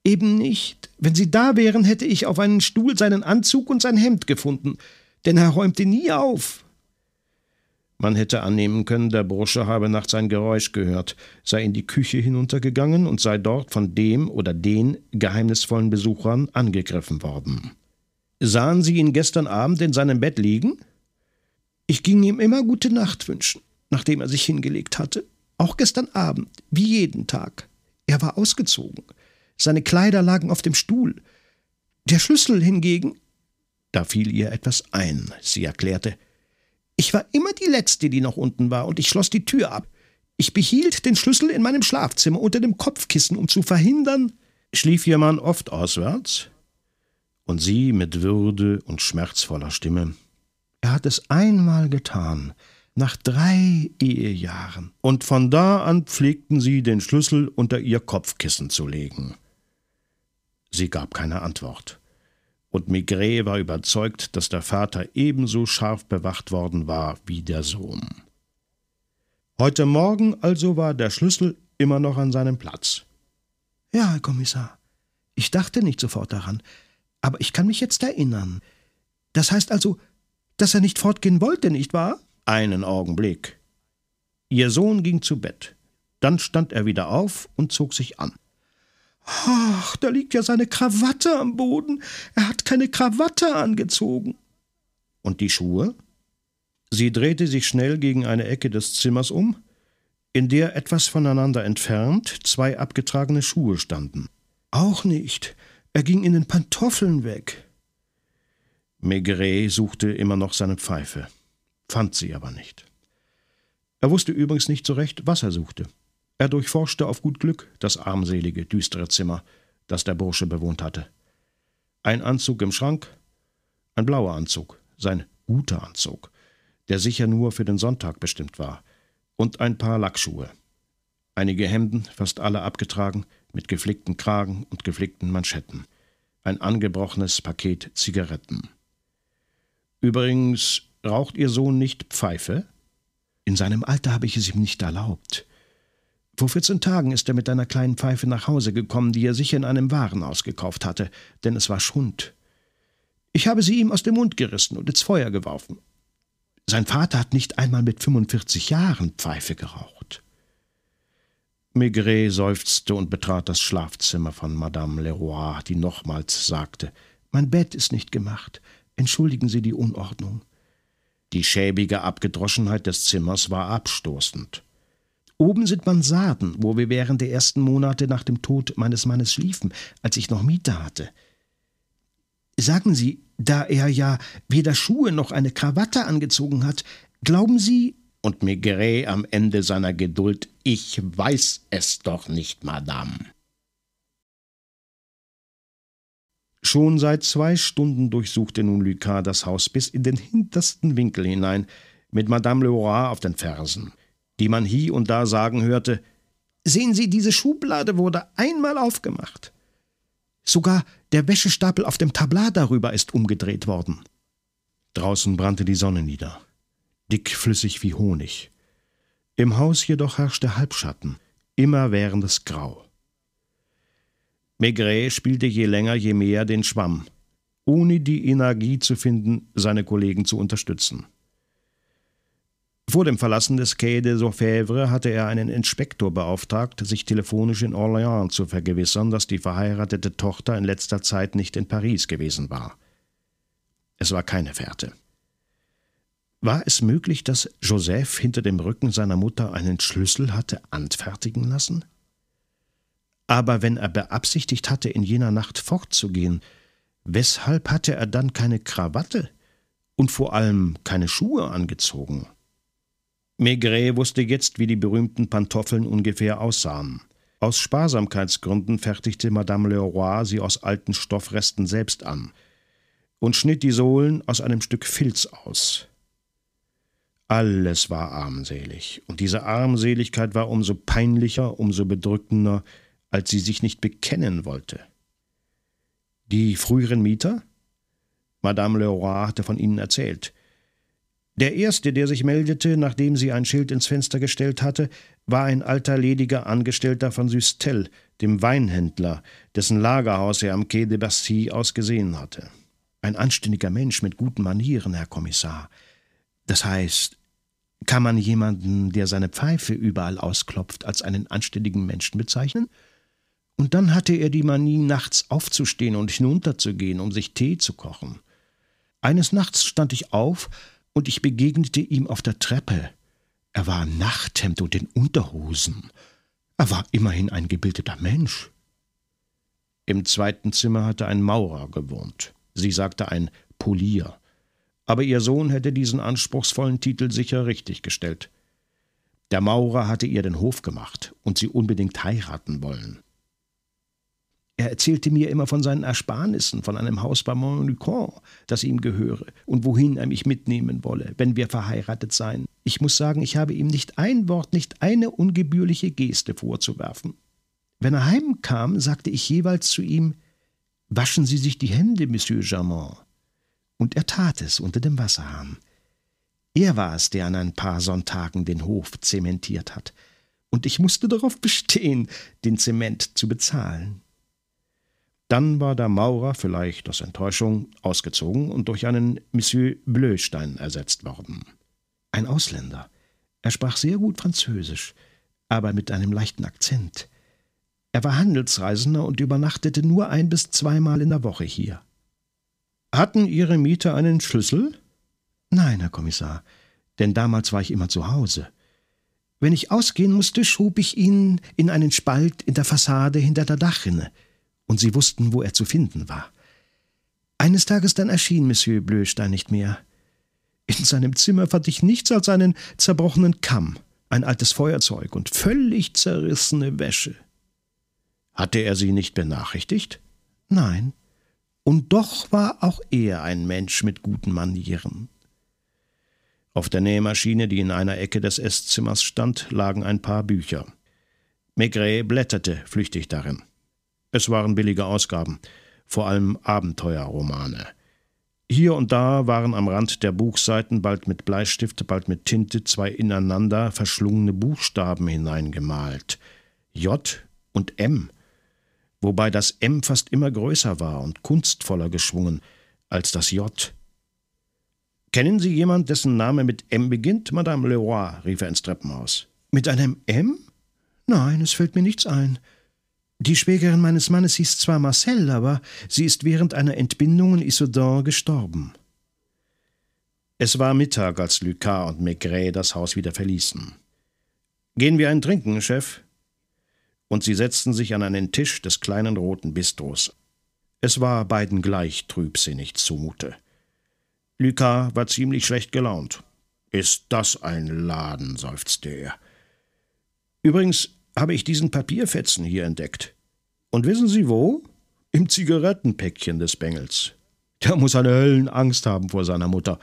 Eben nicht. Wenn sie da wären, hätte ich auf einen Stuhl seinen Anzug und sein Hemd gefunden, denn er räumte nie auf. Man hätte annehmen können, der Bursche habe nachts ein Geräusch gehört, sei in die Küche hinuntergegangen und sei dort von dem oder den geheimnisvollen Besuchern angegriffen worden. Sahen Sie ihn gestern Abend in seinem Bett liegen? Ich ging ihm immer gute Nacht wünschen, nachdem er sich hingelegt hatte. Auch gestern Abend, wie jeden Tag. Er war ausgezogen. Seine Kleider lagen auf dem Stuhl. Der Schlüssel hingegen. Da fiel ihr etwas ein. Sie erklärte, ich war immer die Letzte, die noch unten war, und ich schloss die Tür ab. Ich behielt den Schlüssel in meinem Schlafzimmer unter dem Kopfkissen, um zu verhindern. Schlief Ihr Mann oft auswärts? Und sie mit Würde und schmerzvoller Stimme. Er hat es einmal getan, nach drei Ehejahren. Und von da an pflegten sie, den Schlüssel unter ihr Kopfkissen zu legen. Sie gab keine Antwort und Maigret war überzeugt, dass der Vater ebenso scharf bewacht worden war wie der Sohn. Heute Morgen also war der Schlüssel immer noch an seinem Platz. Ja, Herr Kommissar. Ich dachte nicht sofort daran, aber ich kann mich jetzt erinnern. Das heißt also, dass er nicht fortgehen wollte, nicht wahr? Einen Augenblick. Ihr Sohn ging zu Bett. Dann stand er wieder auf und zog sich an. Ach, da liegt ja seine Krawatte am Boden. Er hat keine Krawatte angezogen. Und die Schuhe? Sie drehte sich schnell gegen eine Ecke des Zimmers um, in der etwas voneinander entfernt zwei abgetragene Schuhe standen. Auch nicht. Er ging in den Pantoffeln weg. Maigret suchte immer noch seine Pfeife, fand sie aber nicht. Er wusste übrigens nicht so recht, was er suchte. Er durchforschte auf gut Glück das armselige, düstere Zimmer, das der Bursche bewohnt hatte. Ein Anzug im Schrank, ein blauer Anzug, sein guter Anzug, der sicher nur für den Sonntag bestimmt war, und ein paar Lackschuhe. Einige Hemden, fast alle abgetragen, mit geflickten Kragen und geflickten Manschetten. Ein angebrochenes Paket Zigaretten. Übrigens, raucht Ihr Sohn nicht Pfeife? In seinem Alter habe ich es ihm nicht erlaubt. Vor 14 Tagen ist er mit einer kleinen Pfeife nach Hause gekommen, die er sich in einem Warenhaus gekauft hatte, denn es war Schund. Ich habe sie ihm aus dem Mund gerissen und ins Feuer geworfen. Sein Vater hat nicht einmal mit 45 Jahren Pfeife geraucht. Maigret seufzte und betrat das Schlafzimmer von Madame Leroy, die nochmals sagte: Mein Bett ist nicht gemacht. Entschuldigen Sie die Unordnung. Die schäbige Abgedroschenheit des Zimmers war abstoßend. Oben sind Mansarden, wo wir während der ersten Monate nach dem Tod meines Mannes schliefen, als ich noch Miete hatte. Sagen Sie, da er ja weder Schuhe noch eine Krawatte angezogen hat, glauben Sie. Und Maigret am Ende seiner Geduld, ich weiß es doch nicht, Madame. Schon seit zwei Stunden durchsuchte nun Lucas das Haus bis in den hintersten Winkel hinein, mit Madame Leroy auf den Fersen die man hie und da sagen hörte, Sehen Sie, diese Schublade wurde einmal aufgemacht. Sogar der Wäschestapel auf dem Tablat darüber ist umgedreht worden. Draußen brannte die Sonne nieder, dickflüssig wie Honig. Im Haus jedoch herrschte Halbschatten. immerwährendes Grau. Maigret spielte je länger je mehr den Schwamm, ohne die Energie zu finden, seine Kollegen zu unterstützen. Vor dem Verlassen des Quai des Orfèvres hatte er einen Inspektor beauftragt, sich telefonisch in Orléans zu vergewissern, dass die verheiratete Tochter in letzter Zeit nicht in Paris gewesen war. Es war keine Fährte. War es möglich, dass Joseph hinter dem Rücken seiner Mutter einen Schlüssel hatte anfertigen lassen? Aber wenn er beabsichtigt hatte, in jener Nacht fortzugehen, weshalb hatte er dann keine Krawatte und vor allem keine Schuhe angezogen? Maigret wusste jetzt, wie die berühmten Pantoffeln ungefähr aussahen. Aus Sparsamkeitsgründen fertigte Madame Leroy sie aus alten Stoffresten selbst an und schnitt die Sohlen aus einem Stück Filz aus. Alles war armselig, und diese Armseligkeit war umso peinlicher, umso bedrückender, als sie sich nicht bekennen wollte. Die früheren Mieter? Madame Leroy hatte von ihnen erzählt. Der erste, der sich meldete, nachdem sie ein Schild ins Fenster gestellt hatte, war ein alter lediger Angestellter von Süstel, dem Weinhändler, dessen Lagerhaus er am Quai de Bastille aus gesehen hatte. Ein anständiger Mensch mit guten Manieren, Herr Kommissar. Das heißt, kann man jemanden, der seine Pfeife überall ausklopft, als einen anständigen Menschen bezeichnen? Und dann hatte er die Manie, nachts aufzustehen und hinunterzugehen, um sich Tee zu kochen. Eines Nachts stand ich auf und ich begegnete ihm auf der Treppe. Er war im Nachthemd und in Unterhosen. Er war immerhin ein gebildeter Mensch. Im zweiten Zimmer hatte ein Maurer gewohnt. Sie sagte ein Polier. Aber ihr Sohn hätte diesen anspruchsvollen Titel sicher richtiggestellt. Der Maurer hatte ihr den Hof gemacht und sie unbedingt heiraten wollen. Er erzählte mir immer von seinen Ersparnissen, von einem Haus bei Montlucon, das ihm gehöre, und wohin er mich mitnehmen wolle, wenn wir verheiratet seien. Ich muss sagen, ich habe ihm nicht ein Wort, nicht eine ungebührliche Geste vorzuwerfen. Wenn er heimkam, sagte ich jeweils zu ihm Waschen Sie sich die Hände, Monsieur Germain. Und er tat es unter dem Wasserhahn. Er war es, der an ein paar Sonntagen den Hof zementiert hat, und ich musste darauf bestehen, den Zement zu bezahlen. Dann war der Maurer, vielleicht aus Enttäuschung, ausgezogen und durch einen Monsieur Bleustein ersetzt worden. Ein Ausländer. Er sprach sehr gut Französisch, aber mit einem leichten Akzent. Er war Handelsreisender und übernachtete nur ein bis zweimal in der Woche hier. Hatten Ihre Mieter einen Schlüssel? Nein, Herr Kommissar, denn damals war ich immer zu Hause. Wenn ich ausgehen musste, schob ich ihn in einen Spalt in der Fassade hinter der Dachrinne und sie wussten, wo er zu finden war. Eines Tages dann erschien Monsieur Bleustein nicht mehr. In seinem Zimmer fand ich nichts als einen zerbrochenen Kamm, ein altes Feuerzeug und völlig zerrissene Wäsche. Hatte er sie nicht benachrichtigt? Nein. Und doch war auch er ein Mensch mit guten Manieren. Auf der Nähmaschine, die in einer Ecke des Esszimmers stand, lagen ein paar Bücher. Maigret blätterte flüchtig darin. Es waren billige Ausgaben, vor allem Abenteuerromane. Hier und da waren am Rand der Buchseiten bald mit Bleistift, bald mit Tinte zwei ineinander verschlungene Buchstaben hineingemalt. J und M, wobei das M fast immer größer war und kunstvoller geschwungen als das J. Kennen Sie jemand, dessen Name mit M beginnt, Madame Leroy? rief er ins Treppenhaus. Mit einem M? Nein, es fällt mir nichts ein. Die Schwägerin meines Mannes hieß zwar Marcel, aber sie ist während einer Entbindung in Issoudun gestorben. Es war Mittag, als Lucas und Maigret das Haus wieder verließen. Gehen wir ein Trinken, Chef? Und sie setzten sich an einen Tisch des kleinen roten Bistros. Es war beiden gleich trübsinnig zumute. Lucas war ziemlich schlecht gelaunt. Ist das ein Laden, seufzte er. Übrigens, habe ich diesen Papierfetzen hier entdeckt. Und wissen Sie wo? Im Zigarettenpäckchen des Bengels. Der muss eine Höllenangst haben vor seiner Mutter,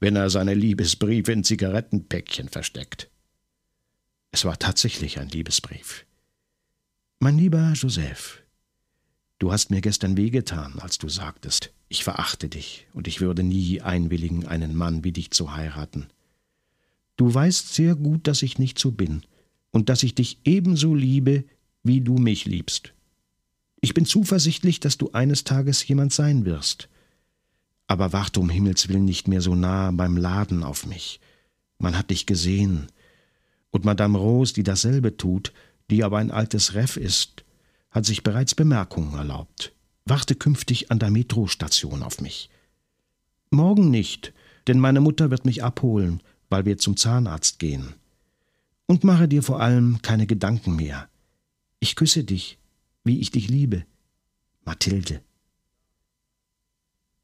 wenn er seine Liebesbriefe in Zigarettenpäckchen versteckt. Es war tatsächlich ein Liebesbrief. Mein lieber Joseph, du hast mir gestern wehgetan, als du sagtest, ich verachte dich und ich würde nie einwilligen, einen Mann wie dich zu heiraten. Du weißt sehr gut, dass ich nicht so bin und dass ich dich ebenso liebe, wie du mich liebst. Ich bin zuversichtlich, dass du eines Tages jemand sein wirst. Aber warte um Himmels willen nicht mehr so nah beim Laden auf mich. Man hat dich gesehen. Und Madame Rose, die dasselbe tut, die aber ein altes Reff ist, hat sich bereits Bemerkungen erlaubt. Warte künftig an der Metrostation auf mich. Morgen nicht, denn meine Mutter wird mich abholen, weil wir zum Zahnarzt gehen. Und mache dir vor allem keine Gedanken mehr. Ich küsse dich, wie ich dich liebe. Mathilde.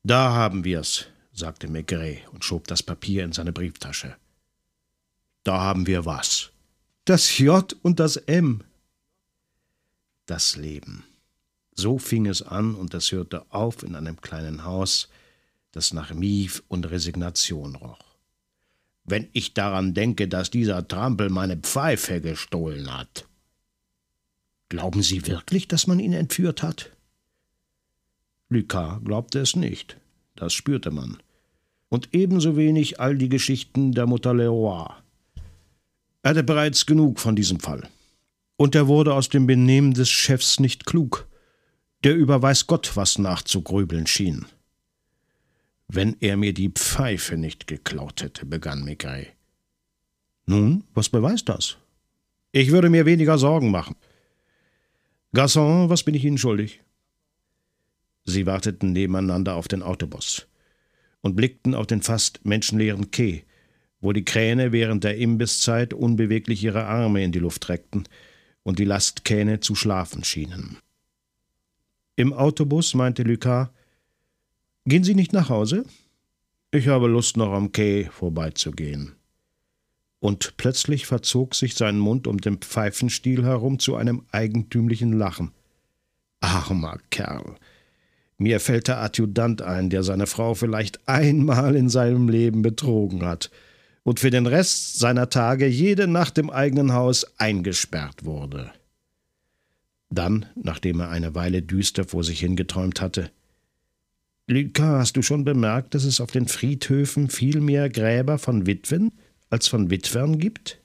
Da haben wir's, sagte Maigret und schob das Papier in seine Brieftasche. Da haben wir was. Das J und das M. Das Leben. So fing es an und es hörte auf in einem kleinen Haus, das nach Mief und Resignation roch. Wenn ich daran denke, dass dieser Trampel meine Pfeife gestohlen hat. Glauben Sie wirklich, dass man ihn entführt hat? Lucas glaubte es nicht, das spürte man. Und ebenso wenig all die Geschichten der Mutter Leroy. Er hatte bereits genug von diesem Fall. Und er wurde aus dem Benehmen des Chefs nicht klug, der über weiß Gott was nachzugrübeln schien. Wenn er mir die Pfeife nicht geklaut hätte, begann Maigret. Nun, was beweist das? Ich würde mir weniger Sorgen machen. Garçon, was bin ich Ihnen schuldig? Sie warteten nebeneinander auf den Autobus und blickten auf den fast menschenleeren Quai, wo die Kräne während der Imbisszeit unbeweglich ihre Arme in die Luft reckten und die Lastkähne zu schlafen schienen. Im Autobus meinte Lucas, Gehen Sie nicht nach Hause? Ich habe Lust, noch am Quai vorbeizugehen. Und plötzlich verzog sich sein Mund um den Pfeifenstiel herum zu einem eigentümlichen Lachen. Armer Kerl. Mir fällt der Adjutant ein, der seine Frau vielleicht einmal in seinem Leben betrogen hat und für den Rest seiner Tage jede Nacht im eigenen Haus eingesperrt wurde. Dann, nachdem er eine Weile düster vor sich hingeträumt hatte, Luca, hast du schon bemerkt, dass es auf den Friedhöfen viel mehr Gräber von Witwen als von Witwern gibt?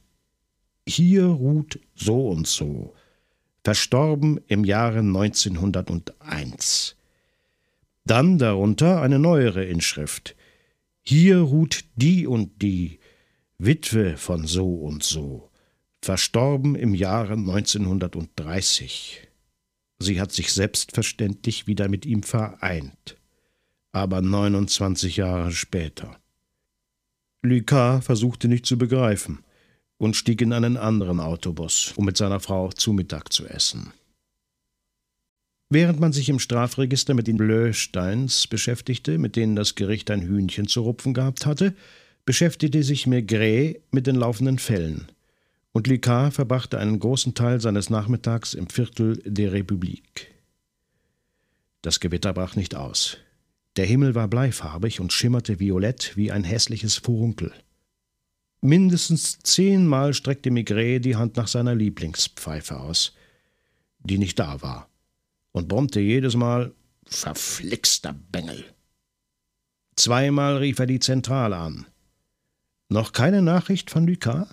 Hier ruht so und so, verstorben im Jahre 1901. Dann darunter eine neuere Inschrift. Hier ruht die und die, Witwe von so und so, verstorben im Jahre 1930. Sie hat sich selbstverständlich wieder mit ihm vereint, aber 29 Jahre später. Lucas versuchte nicht zu begreifen und stieg in einen anderen Autobus, um mit seiner Frau zu Mittag zu essen. Während man sich im Strafregister mit den Blösteins beschäftigte, mit denen das Gericht ein Hühnchen zu rupfen gehabt hatte, beschäftigte sich Maigret mit den laufenden Fällen. Und Lucas verbrachte einen großen Teil seines Nachmittags im Viertel der Republik. Das Gewitter brach nicht aus. Der Himmel war bleifarbig und schimmerte violett wie ein hässliches Furunkel. Mindestens zehnmal streckte Maigret die Hand nach seiner Lieblingspfeife aus, die nicht da war und brummte jedes Mal Verflixter Bengel. Zweimal rief er die Zentrale an. Noch keine Nachricht von Lucas?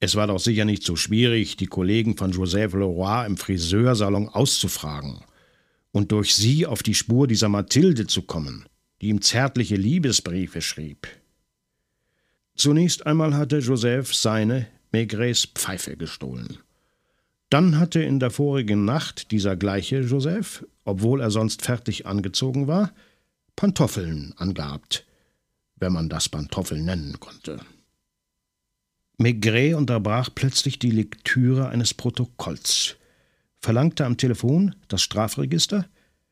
Es war doch sicher nicht so schwierig, die Kollegen von Joseph Leroy im Friseursalon auszufragen und durch sie auf die Spur dieser Mathilde zu kommen, die ihm zärtliche Liebesbriefe schrieb. Zunächst einmal hatte Joseph seine, Maigrets Pfeife gestohlen. Dann hatte in der vorigen Nacht dieser gleiche Joseph, obwohl er sonst fertig angezogen war, Pantoffeln angehabt, wenn man das Pantoffeln nennen konnte. Maigret unterbrach plötzlich die Lektüre eines Protokolls, verlangte am Telefon das Strafregister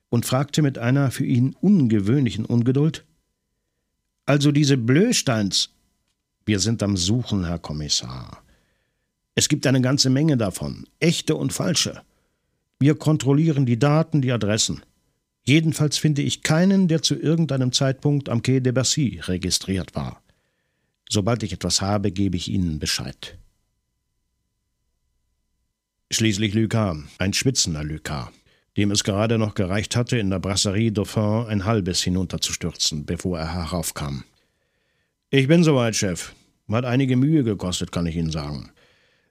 und fragte mit einer für ihn ungewöhnlichen Ungeduld Also diese Blösteins. Wir sind am Suchen, Herr Kommissar. Es gibt eine ganze Menge davon, echte und falsche. Wir kontrollieren die Daten, die Adressen. Jedenfalls finde ich keinen, der zu irgendeinem Zeitpunkt am Quai de Bercy registriert war. Sobald ich etwas habe, gebe ich Ihnen Bescheid. Schließlich Lucas, ein schwitzender Lucas, dem es gerade noch gereicht hatte, in der Brasserie Dauphin ein halbes hinunterzustürzen, bevor er heraufkam. Ich bin soweit, Chef. Hat einige Mühe gekostet, kann ich Ihnen sagen.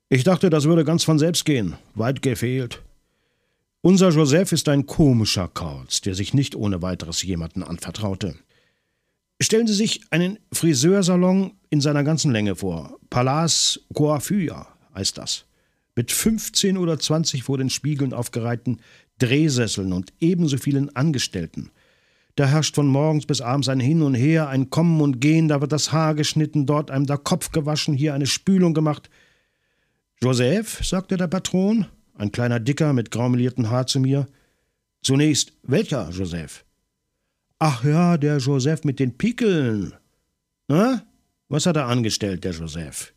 Ich dachte, das würde ganz von selbst gehen. Weit gefehlt. Unser Joseph ist ein komischer Kauz, der sich nicht ohne weiteres jemanden anvertraute. Stellen Sie sich einen Friseursalon in seiner ganzen Länge vor. Palais Coiffure heißt das. Mit 15 oder 20 vor den Spiegeln aufgereihten Drehsesseln und ebenso vielen Angestellten. Da herrscht von morgens bis abends ein Hin und Her, ein Kommen und Gehen, da wird das Haar geschnitten, dort einem der Kopf gewaschen, hier eine Spülung gemacht. Joseph, sagte der Patron, ein kleiner Dicker mit graumeliertem Haar zu mir. Zunächst, welcher Joseph? Ach ja, der Joseph mit den Pickeln. Na, was hat er angestellt, der Joseph?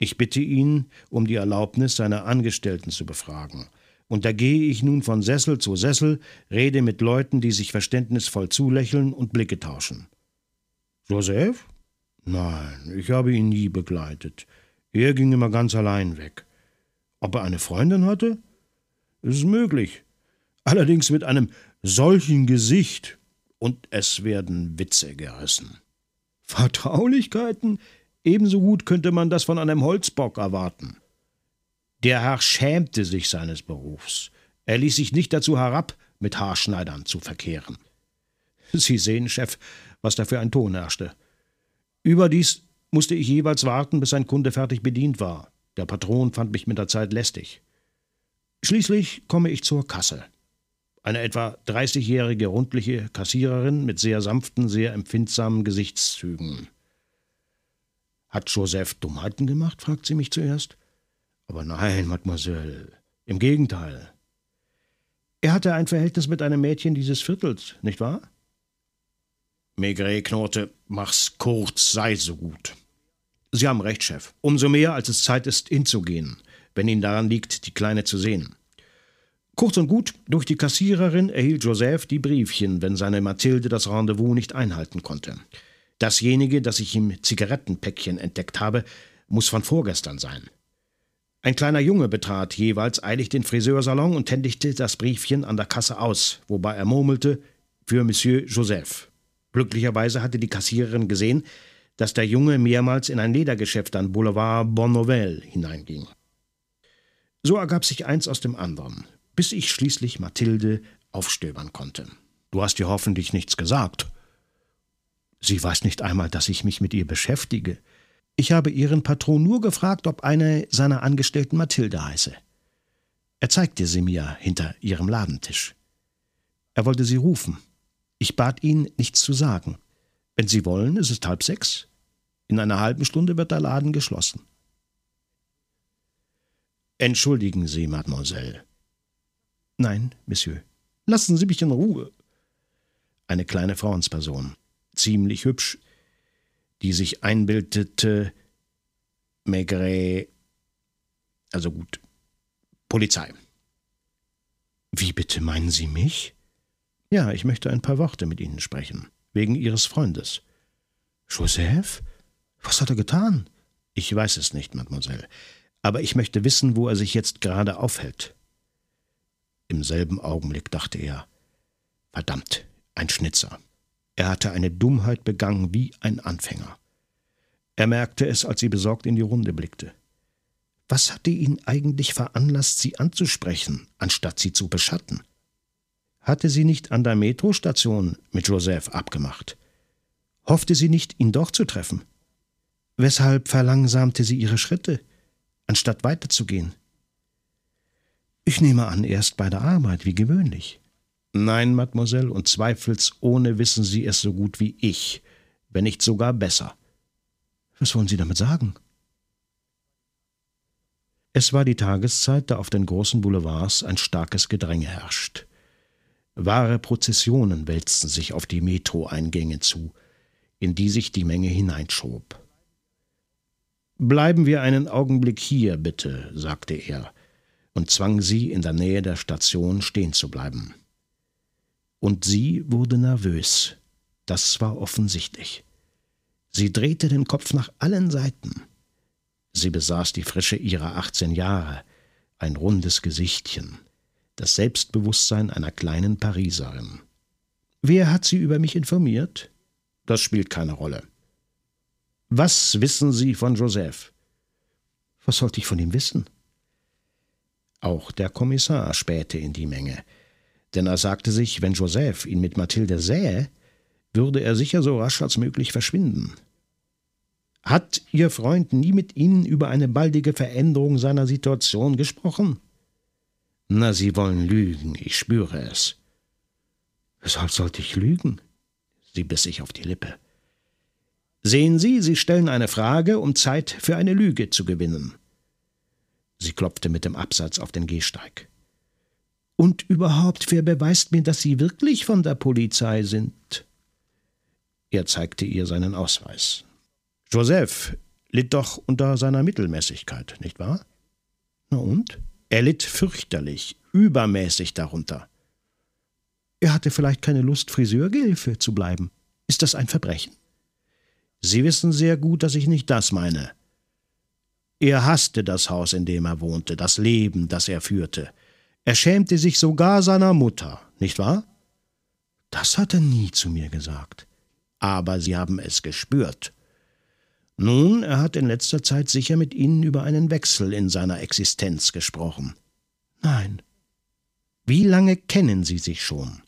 Ich bitte ihn um die Erlaubnis, seine Angestellten zu befragen. Und da gehe ich nun von Sessel zu Sessel, rede mit Leuten, die sich verständnisvoll zulächeln und Blicke tauschen. Joseph? Nein, ich habe ihn nie begleitet. Er ging immer ganz allein weg. Ob er eine Freundin hatte? Es ist möglich. Allerdings mit einem solchen Gesicht. Und es werden Witze gerissen. Vertraulichkeiten? Ebenso gut könnte man das von einem Holzbock erwarten. Der Herr schämte sich seines Berufs. Er ließ sich nicht dazu herab, mit Haarschneidern zu verkehren. Sie sehen, Chef, was da für ein Ton herrschte. Überdies musste ich jeweils warten, bis ein Kunde fertig bedient war. Der Patron fand mich mit der Zeit lästig. Schließlich komme ich zur Kasse. Eine etwa 30-jährige rundliche Kassiererin mit sehr sanften, sehr empfindsamen Gesichtszügen. Hat Joseph Dummheiten gemacht? fragt sie mich zuerst. Aber nein, Mademoiselle, im Gegenteil. Er hatte ein Verhältnis mit einem Mädchen dieses Viertels, nicht wahr? Maigret knurrte, mach's kurz, sei so gut. Sie haben recht, Chef. Umso mehr, als es Zeit ist, hinzugehen, wenn Ihnen daran liegt, die Kleine zu sehen. Kurz und gut, durch die Kassiererin erhielt Joseph die Briefchen, wenn seine Mathilde das Rendezvous nicht einhalten konnte. Dasjenige, das ich im Zigarettenpäckchen entdeckt habe, muss von vorgestern sein. Ein kleiner Junge betrat jeweils eilig den Friseursalon und händigte das Briefchen an der Kasse aus, wobei er murmelte für Monsieur Joseph. Glücklicherweise hatte die Kassiererin gesehen, dass der Junge mehrmals in ein Ledergeschäft an Boulevard Bonneval hineinging. So ergab sich eins aus dem anderen, bis ich schließlich Mathilde aufstöbern konnte. Du hast ihr hoffentlich nichts gesagt. Sie weiß nicht einmal, dass ich mich mit ihr beschäftige. Ich habe Ihren Patron nur gefragt, ob eine seiner Angestellten Mathilde heiße. Er zeigte sie mir hinter ihrem Ladentisch. Er wollte sie rufen. Ich bat ihn, nichts zu sagen. Wenn Sie wollen, ist es halb sechs. In einer halben Stunde wird der Laden geschlossen. Entschuldigen Sie, Mademoiselle. Nein, Monsieur. Lassen Sie mich in Ruhe. Eine kleine Frauensperson, ziemlich hübsch, die sich einbildete, Maigret, also gut, Polizei. Wie bitte meinen Sie mich? Ja, ich möchte ein paar Worte mit Ihnen sprechen, wegen Ihres Freundes. Joseph? Was hat er getan? Ich weiß es nicht, Mademoiselle, aber ich möchte wissen, wo er sich jetzt gerade aufhält. Im selben Augenblick dachte er, verdammt, ein Schnitzer. Er hatte eine Dummheit begangen wie ein Anfänger. Er merkte es, als sie besorgt in die Runde blickte. Was hatte ihn eigentlich veranlasst, sie anzusprechen, anstatt sie zu beschatten? Hatte sie nicht an der Metrostation mit Joseph abgemacht? Hoffte sie nicht, ihn doch zu treffen? Weshalb verlangsamte sie ihre Schritte, anstatt weiterzugehen? Ich nehme an, erst bei der Arbeit, wie gewöhnlich. Nein, Mademoiselle, und zweifelsohne wissen Sie es so gut wie ich, wenn nicht sogar besser. Was wollen Sie damit sagen? Es war die Tageszeit, da auf den großen Boulevards ein starkes Gedränge herrscht. Wahre Prozessionen wälzten sich auf die Metro-Eingänge zu, in die sich die Menge hineinschob. Bleiben wir einen Augenblick hier, bitte, sagte er und zwang sie, in der Nähe der Station stehen zu bleiben und sie wurde nervös. Das war offensichtlich. Sie drehte den Kopf nach allen Seiten. Sie besaß die Frische ihrer 18 Jahre, ein rundes Gesichtchen, das Selbstbewusstsein einer kleinen Pariserin. Wer hat Sie über mich informiert? Das spielt keine Rolle. Was wissen Sie von Joseph? Was sollte ich von ihm wissen? Auch der Kommissar spähte in die Menge, denn er sagte sich, wenn Joseph ihn mit Mathilde sähe, würde er sicher so rasch als möglich verschwinden. Hat Ihr Freund nie mit Ihnen über eine baldige Veränderung seiner Situation gesprochen? Na, Sie wollen lügen, ich spüre es. Weshalb sollte ich lügen? Sie biss sich auf die Lippe. Sehen Sie, Sie stellen eine Frage, um Zeit für eine Lüge zu gewinnen. Sie klopfte mit dem Absatz auf den Gehsteig. Und überhaupt, wer beweist mir, dass Sie wirklich von der Polizei sind? Er zeigte ihr seinen Ausweis. Joseph litt doch unter seiner Mittelmäßigkeit, nicht wahr? Na und? Er litt fürchterlich, übermäßig darunter. Er hatte vielleicht keine Lust, Friseurgehilfe zu bleiben. Ist das ein Verbrechen? Sie wissen sehr gut, dass ich nicht das meine. Er hasste das Haus, in dem er wohnte, das Leben, das er führte. Er schämte sich sogar seiner Mutter, nicht wahr? Das hat er nie zu mir gesagt. Aber Sie haben es gespürt. Nun, er hat in letzter Zeit sicher mit Ihnen über einen Wechsel in seiner Existenz gesprochen. Nein. Wie lange kennen Sie sich schon?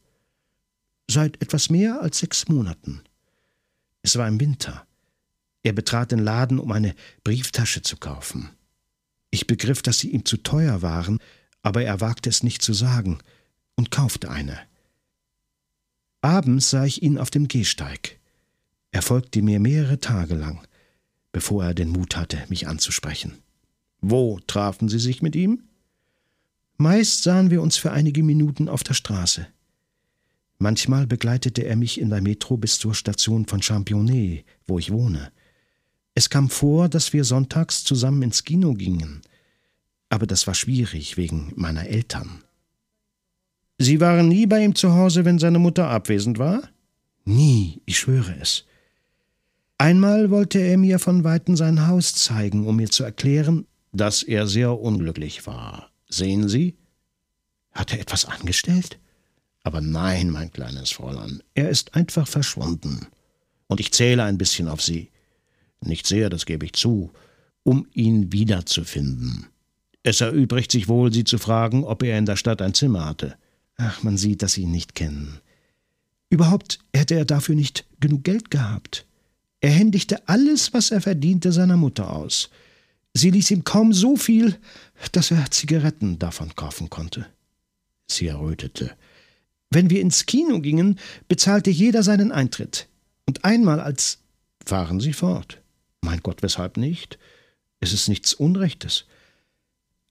Seit etwas mehr als sechs Monaten. Es war im Winter. Er betrat den Laden, um eine Brieftasche zu kaufen. Ich begriff, dass sie ihm zu teuer waren, aber er wagte es nicht zu sagen und kaufte eine. Abends sah ich ihn auf dem Gehsteig. Er folgte mir mehrere Tage lang bevor er den Mut hatte, mich anzusprechen. Wo trafen Sie sich mit ihm? Meist sahen wir uns für einige Minuten auf der Straße. Manchmal begleitete er mich in der Metro bis zur Station von Championnet, wo ich wohne. Es kam vor, dass wir sonntags zusammen ins Kino gingen, aber das war schwierig wegen meiner Eltern. Sie waren nie bei ihm zu Hause, wenn seine Mutter abwesend war? Nie, ich schwöre es. Einmal wollte er mir von weitem sein Haus zeigen, um mir zu erklären, dass er sehr unglücklich war. Sehen Sie? Hat er etwas angestellt? Aber nein, mein kleines Fräulein, er ist einfach verschwunden. Und ich zähle ein bisschen auf Sie. Nicht sehr, das gebe ich zu, um ihn wiederzufinden. Es erübrigt sich wohl, Sie zu fragen, ob er in der Stadt ein Zimmer hatte. Ach, man sieht, dass Sie ihn nicht kennen. Überhaupt hätte er dafür nicht genug Geld gehabt. Er händigte alles, was er verdiente, seiner Mutter aus. Sie ließ ihm kaum so viel, dass er Zigaretten davon kaufen konnte. Sie errötete. Wenn wir ins Kino gingen, bezahlte jeder seinen Eintritt. Und einmal als fahren Sie fort. Mein Gott, weshalb nicht? Es ist nichts Unrechtes.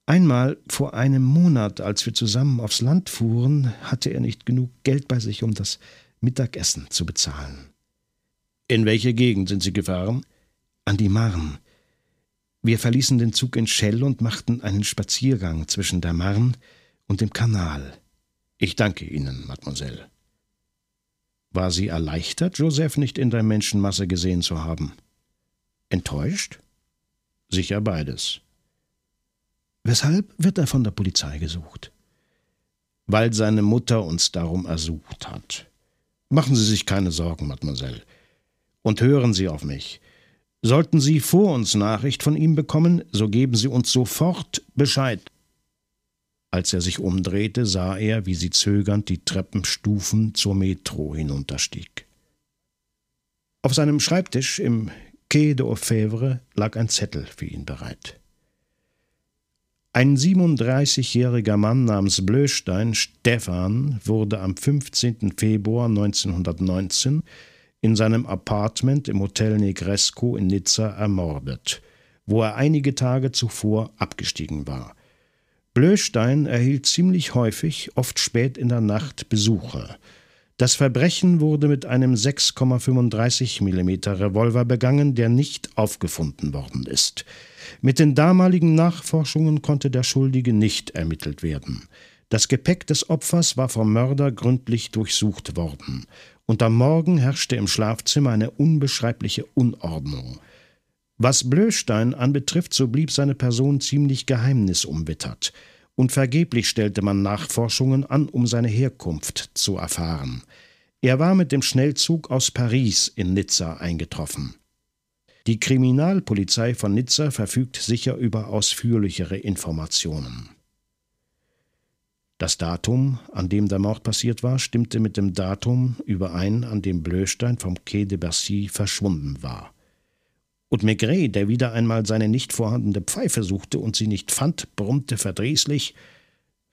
Einmal vor einem Monat, als wir zusammen aufs Land fuhren, hatte er nicht genug Geld bei sich, um das Mittagessen zu bezahlen. In welche Gegend sind Sie gefahren? An die Marne. Wir verließen den Zug in Schell und machten einen Spaziergang zwischen der Marne und dem Kanal. Ich danke Ihnen, Mademoiselle. War sie erleichtert, Joseph nicht in der Menschenmasse gesehen zu haben? Enttäuscht? Sicher beides. Weshalb wird er von der Polizei gesucht? Weil seine Mutter uns darum ersucht hat. Machen Sie sich keine Sorgen, Mademoiselle. Und hören Sie auf mich. Sollten Sie vor uns Nachricht von ihm bekommen, so geben Sie uns sofort Bescheid. Als er sich umdrehte, sah er, wie sie zögernd die Treppenstufen zur Metro hinunterstieg. Auf seinem Schreibtisch im Quai de Orfèvre lag ein Zettel für ihn bereit. Ein 37-jähriger Mann namens Blöstein, Stefan, wurde am 15. Februar 1919 in seinem Apartment im Hotel Negresco in Nizza ermordet, wo er einige Tage zuvor abgestiegen war. Blöstein erhielt ziemlich häufig, oft spät in der Nacht, Besucher. Das Verbrechen wurde mit einem 6,35 mm Revolver begangen, der nicht aufgefunden worden ist. Mit den damaligen Nachforschungen konnte der Schuldige nicht ermittelt werden. Das Gepäck des Opfers war vom Mörder gründlich durchsucht worden und am Morgen herrschte im Schlafzimmer eine unbeschreibliche Unordnung. Was Blöstein anbetrifft, so blieb seine Person ziemlich geheimnisumwittert, und vergeblich stellte man Nachforschungen an, um seine Herkunft zu erfahren. Er war mit dem Schnellzug aus Paris in Nizza eingetroffen. Die Kriminalpolizei von Nizza verfügt sicher über ausführlichere Informationen. Das Datum, an dem der Mord passiert war, stimmte mit dem Datum überein, an dem Blöstein vom Quai de Bercy verschwunden war. Und Maigret, der wieder einmal seine nicht vorhandene Pfeife suchte und sie nicht fand, brummte verdrießlich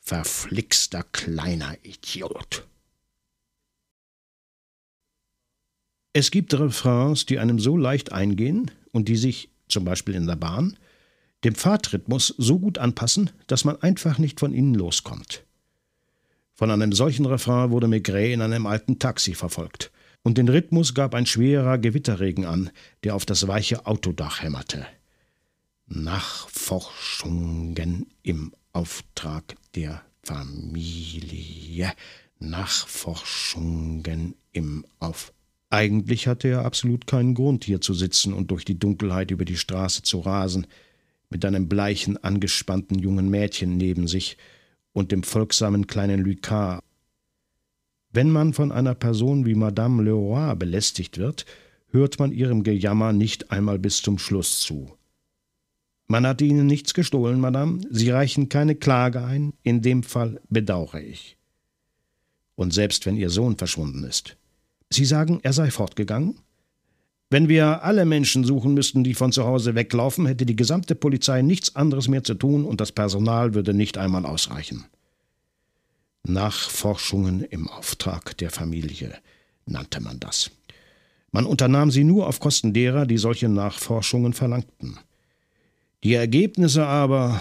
Verflixter kleiner Idiot. Es gibt Refrains, die einem so leicht eingehen und die sich, zum Beispiel in der Bahn, dem Fahrtrhythmus so gut anpassen, dass man einfach nicht von ihnen loskommt. Von einem solchen Refrain wurde Maigret in einem alten Taxi verfolgt, und den Rhythmus gab ein schwerer Gewitterregen an, der auf das weiche Autodach hämmerte. Nachforschungen im Auftrag der Familie. Nachforschungen im Auftrag. Eigentlich hatte er absolut keinen Grund, hier zu sitzen und durch die Dunkelheit über die Straße zu rasen, mit einem bleichen, angespannten jungen Mädchen neben sich und dem folgsamen kleinen Lucas. Wenn man von einer Person wie Madame Leroy belästigt wird, hört man ihrem Gejammer nicht einmal bis zum Schluss zu. Man hat Ihnen nichts gestohlen, Madame, Sie reichen keine Klage ein, in dem Fall bedauere ich. Und selbst wenn Ihr Sohn verschwunden ist. Sie sagen, er sei fortgegangen? Wenn wir alle Menschen suchen müssten, die von zu Hause weglaufen, hätte die gesamte Polizei nichts anderes mehr zu tun und das Personal würde nicht einmal ausreichen. Nachforschungen im Auftrag der Familie nannte man das. Man unternahm sie nur auf Kosten derer, die solche Nachforschungen verlangten. Die Ergebnisse aber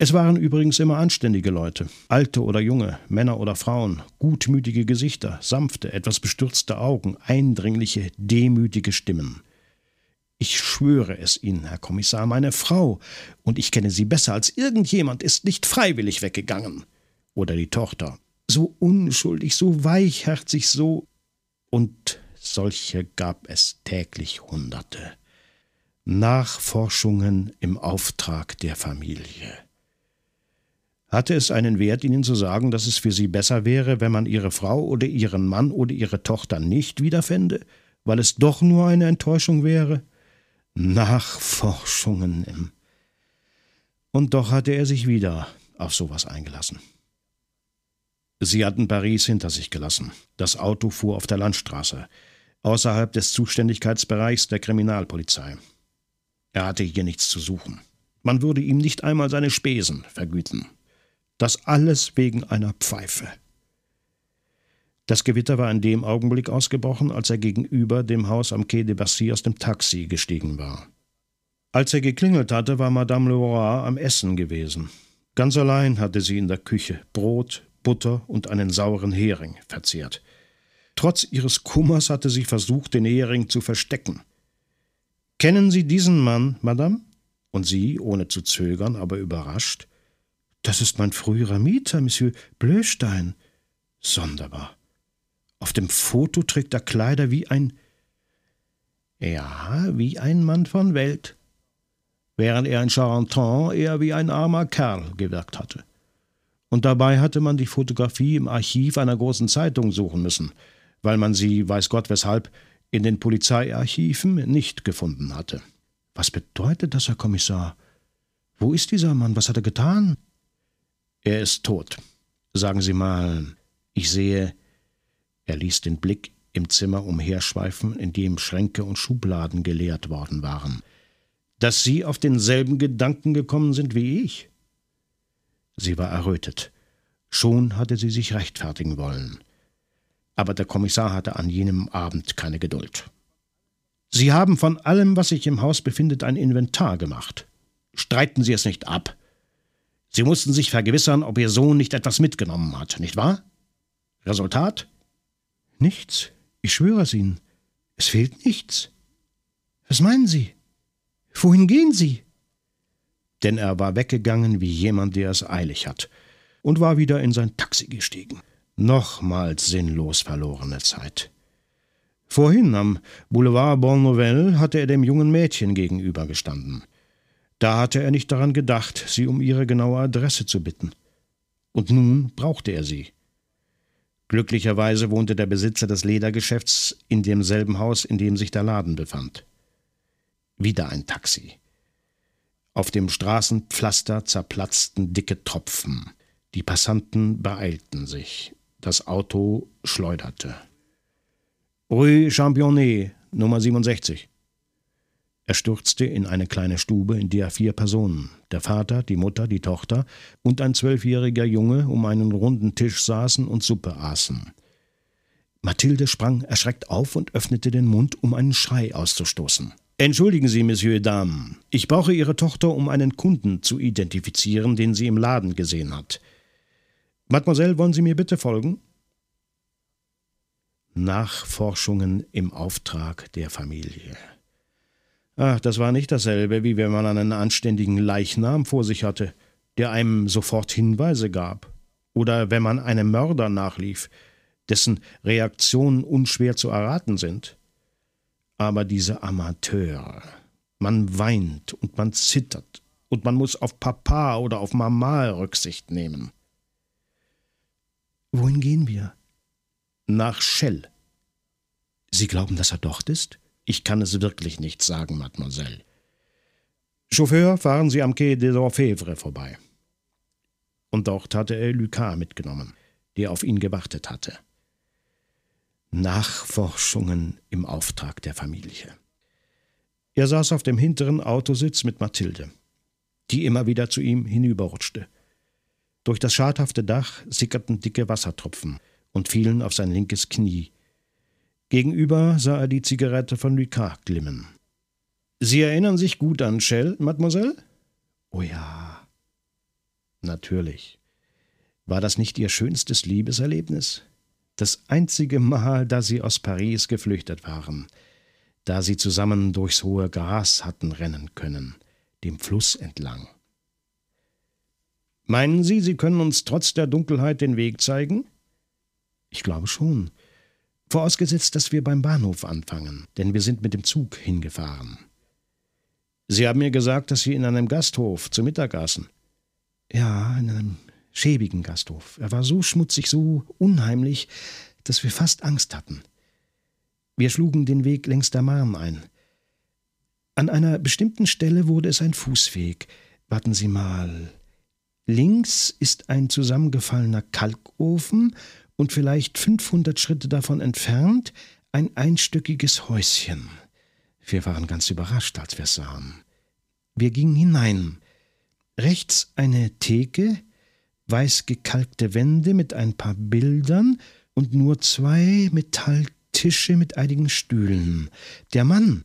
es waren übrigens immer anständige Leute, alte oder junge, Männer oder Frauen, gutmütige Gesichter, sanfte, etwas bestürzte Augen, eindringliche, demütige Stimmen. Ich schwöre es Ihnen, Herr Kommissar, meine Frau, und ich kenne sie besser als irgendjemand, ist nicht freiwillig weggegangen. Oder die Tochter. So unschuldig, so weichherzig, so. Und solche gab es täglich Hunderte. Nachforschungen im Auftrag der Familie. Hatte es einen Wert, Ihnen zu sagen, dass es für Sie besser wäre, wenn man Ihre Frau oder Ihren Mann oder Ihre Tochter nicht wiederfände, weil es doch nur eine Enttäuschung wäre? Nachforschungen im. Und doch hatte er sich wieder auf sowas eingelassen. Sie hatten Paris hinter sich gelassen. Das Auto fuhr auf der Landstraße, außerhalb des Zuständigkeitsbereichs der Kriminalpolizei. Er hatte hier nichts zu suchen. Man würde ihm nicht einmal seine Spesen vergüten. Das alles wegen einer Pfeife. Das Gewitter war in dem Augenblick ausgebrochen, als er gegenüber dem Haus am Quai de Bercy aus dem Taxi gestiegen war. Als er geklingelt hatte, war Madame Leroy am Essen gewesen. Ganz allein hatte sie in der Küche Brot, Butter und einen sauren Hering verzehrt. Trotz ihres Kummers hatte sie versucht, den Hering zu verstecken. Kennen Sie diesen Mann, Madame? Und sie, ohne zu zögern, aber überrascht. Das ist mein früherer Mieter, Monsieur Blöstein. Sonderbar. Auf dem Foto trägt er Kleider wie ein. Ja, wie ein Mann von Welt. Während er in Charenton eher wie ein armer Kerl gewirkt hatte. Und dabei hatte man die Fotografie im Archiv einer großen Zeitung suchen müssen, weil man sie, weiß Gott weshalb, in den Polizeiarchiven nicht gefunden hatte. Was bedeutet das, Herr Kommissar? Wo ist dieser Mann? Was hat er getan? Er ist tot. Sagen Sie mal, ich sehe. Er ließ den Blick im Zimmer umherschweifen, in dem Schränke und Schubladen geleert worden waren. Dass Sie auf denselben Gedanken gekommen sind wie ich? Sie war errötet. Schon hatte sie sich rechtfertigen wollen. Aber der Kommissar hatte an jenem Abend keine Geduld. Sie haben von allem, was sich im Haus befindet, ein Inventar gemacht. Streiten Sie es nicht ab. Sie mussten sich vergewissern, ob Ihr Sohn nicht etwas mitgenommen hat, nicht wahr? Resultat? Nichts. Ich schwöre es Ihnen. Es fehlt nichts. Was meinen Sie? Wohin gehen Sie? Denn er war weggegangen wie jemand, der es eilig hat, und war wieder in sein Taxi gestiegen. Nochmals sinnlos verlorene Zeit. Vorhin am Boulevard Bonne hatte er dem jungen Mädchen gegenübergestanden. Da hatte er nicht daran gedacht, sie um ihre genaue Adresse zu bitten. Und nun brauchte er sie. Glücklicherweise wohnte der Besitzer des Ledergeschäfts in demselben Haus, in dem sich der Laden befand. Wieder ein Taxi. Auf dem Straßenpflaster zerplatzten dicke Tropfen. Die Passanten beeilten sich. Das Auto schleuderte. Rue Championnet, Nummer 67. Er stürzte in eine kleine Stube, in der vier Personen, der Vater, die Mutter, die Tochter und ein zwölfjähriger Junge um einen runden Tisch saßen und Suppe aßen. Mathilde sprang erschreckt auf und öffnete den Mund, um einen Schrei auszustoßen. Entschuldigen Sie, Monsieur Dame, ich brauche Ihre Tochter, um einen Kunden zu identifizieren, den sie im Laden gesehen hat. Mademoiselle, wollen Sie mir bitte folgen? Nachforschungen im Auftrag der Familie. Ach, das war nicht dasselbe, wie wenn man einen anständigen Leichnam vor sich hatte, der einem sofort Hinweise gab. Oder wenn man einem Mörder nachlief, dessen Reaktionen unschwer zu erraten sind. Aber diese Amateure, man weint und man zittert und man muss auf Papa oder auf Mama Rücksicht nehmen. Wohin gehen wir? Nach Shell. Sie glauben, dass er dort ist? Ich kann es wirklich nicht sagen, Mademoiselle. Chauffeur, fahren Sie am Quai des Orfèvres vorbei. Und dort hatte er Lucas mitgenommen, der auf ihn gewartet hatte. Nachforschungen im Auftrag der Familie. Er saß auf dem hinteren Autositz mit Mathilde, die immer wieder zu ihm hinüberrutschte. Durch das schadhafte Dach sickerten dicke Wassertropfen und fielen auf sein linkes Knie, Gegenüber sah er die Zigarette von Lucas glimmen. Sie erinnern sich gut an Shell, Mademoiselle? Oh ja. Natürlich. War das nicht Ihr schönstes Liebeserlebnis? Das einzige Mal, da Sie aus Paris geflüchtet waren, da Sie zusammen durchs hohe Gras hatten rennen können, dem Fluss entlang. Meinen Sie, Sie können uns trotz der Dunkelheit den Weg zeigen? Ich glaube schon. Vorausgesetzt, dass wir beim Bahnhof anfangen, denn wir sind mit dem Zug hingefahren. Sie haben mir gesagt, dass Sie in einem Gasthof zu Mittag aßen. Ja, in einem schäbigen Gasthof. Er war so schmutzig, so unheimlich, dass wir fast Angst hatten. Wir schlugen den Weg längs der Marne ein. An einer bestimmten Stelle wurde es ein Fußweg. Warten Sie mal. Links ist ein zusammengefallener Kalkofen und vielleicht 500 Schritte davon entfernt ein einstöckiges Häuschen. Wir waren ganz überrascht, als wir es sahen. Wir gingen hinein. Rechts eine Theke, weiß gekalkte Wände mit ein paar Bildern und nur zwei Metalltische mit einigen Stühlen. Der Mann.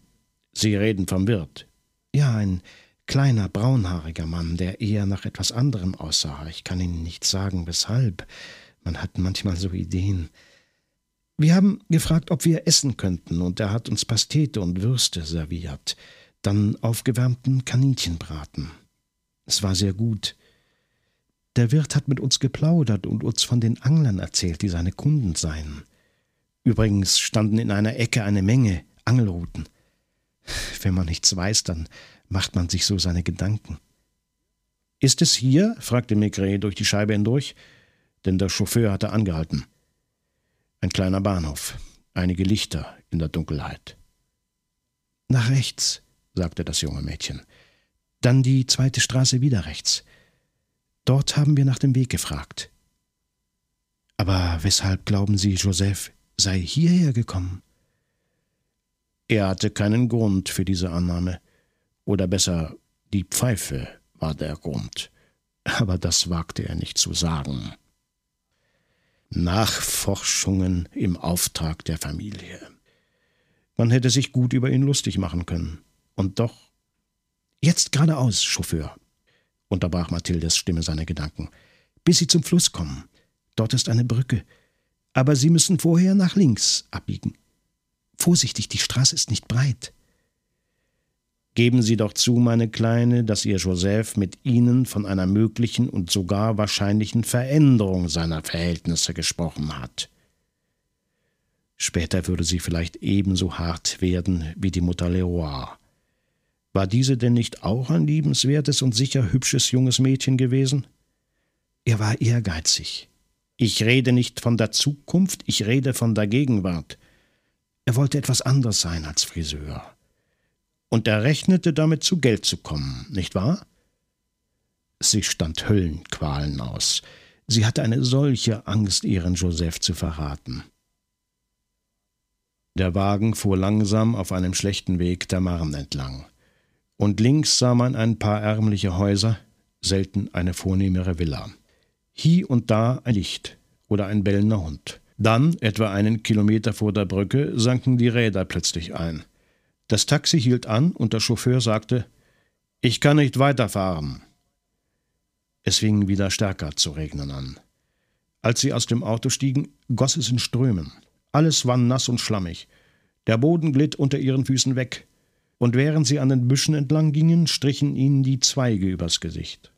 Sie reden vom Wirt. Ja, ein kleiner, braunhaariger Mann, der eher nach etwas anderem aussah. Ich kann Ihnen nicht sagen, weshalb. Man hat manchmal so Ideen. Wir haben gefragt, ob wir essen könnten, und er hat uns Pastete und Würste serviert, dann aufgewärmten Kaninchenbraten. Es war sehr gut. Der Wirt hat mit uns geplaudert und uns von den Anglern erzählt, die seine Kunden seien. Übrigens standen in einer Ecke eine Menge Angelruten. Wenn man nichts weiß, dann macht man sich so seine Gedanken. Ist es hier? fragte Maigret durch die Scheibe hindurch denn der Chauffeur hatte angehalten. Ein kleiner Bahnhof, einige Lichter in der Dunkelheit. Nach rechts, sagte das junge Mädchen. Dann die zweite Straße wieder rechts. Dort haben wir nach dem Weg gefragt. Aber weshalb glauben Sie, Joseph sei hierher gekommen? Er hatte keinen Grund für diese Annahme. Oder besser, die Pfeife war der Grund. Aber das wagte er nicht zu sagen. Nachforschungen im Auftrag der Familie. Man hätte sich gut über ihn lustig machen können. Und doch. Jetzt geradeaus, Chauffeur, unterbrach Mathildes Stimme seine Gedanken, bis Sie zum Fluss kommen. Dort ist eine Brücke. Aber Sie müssen vorher nach links abbiegen. Vorsichtig, die Straße ist nicht breit. Geben Sie doch zu, meine Kleine, dass Ihr Joseph mit Ihnen von einer möglichen und sogar wahrscheinlichen Veränderung seiner Verhältnisse gesprochen hat. Später würde sie vielleicht ebenso hart werden wie die Mutter Leroy. War diese denn nicht auch ein liebenswertes und sicher hübsches junges Mädchen gewesen? Er war ehrgeizig. Ich rede nicht von der Zukunft, ich rede von der Gegenwart. Er wollte etwas anderes sein als Friseur. Und er rechnete damit zu Geld zu kommen, nicht wahr? Sie stand Höllenqualen aus. Sie hatte eine solche Angst, ihren Joseph zu verraten. Der Wagen fuhr langsam auf einem schlechten Weg der Marne entlang. Und links sah man ein paar ärmliche Häuser, selten eine vornehmere Villa. Hie und da ein Licht oder ein bellender Hund. Dann, etwa einen Kilometer vor der Brücke, sanken die Räder plötzlich ein. Das Taxi hielt an und der Chauffeur sagte: Ich kann nicht weiterfahren. Es fing wieder stärker zu regnen an. Als sie aus dem Auto stiegen, goss es in Strömen. Alles war nass und schlammig. Der Boden glitt unter ihren Füßen weg. Und während sie an den Büschen entlang gingen, strichen ihnen die Zweige übers Gesicht.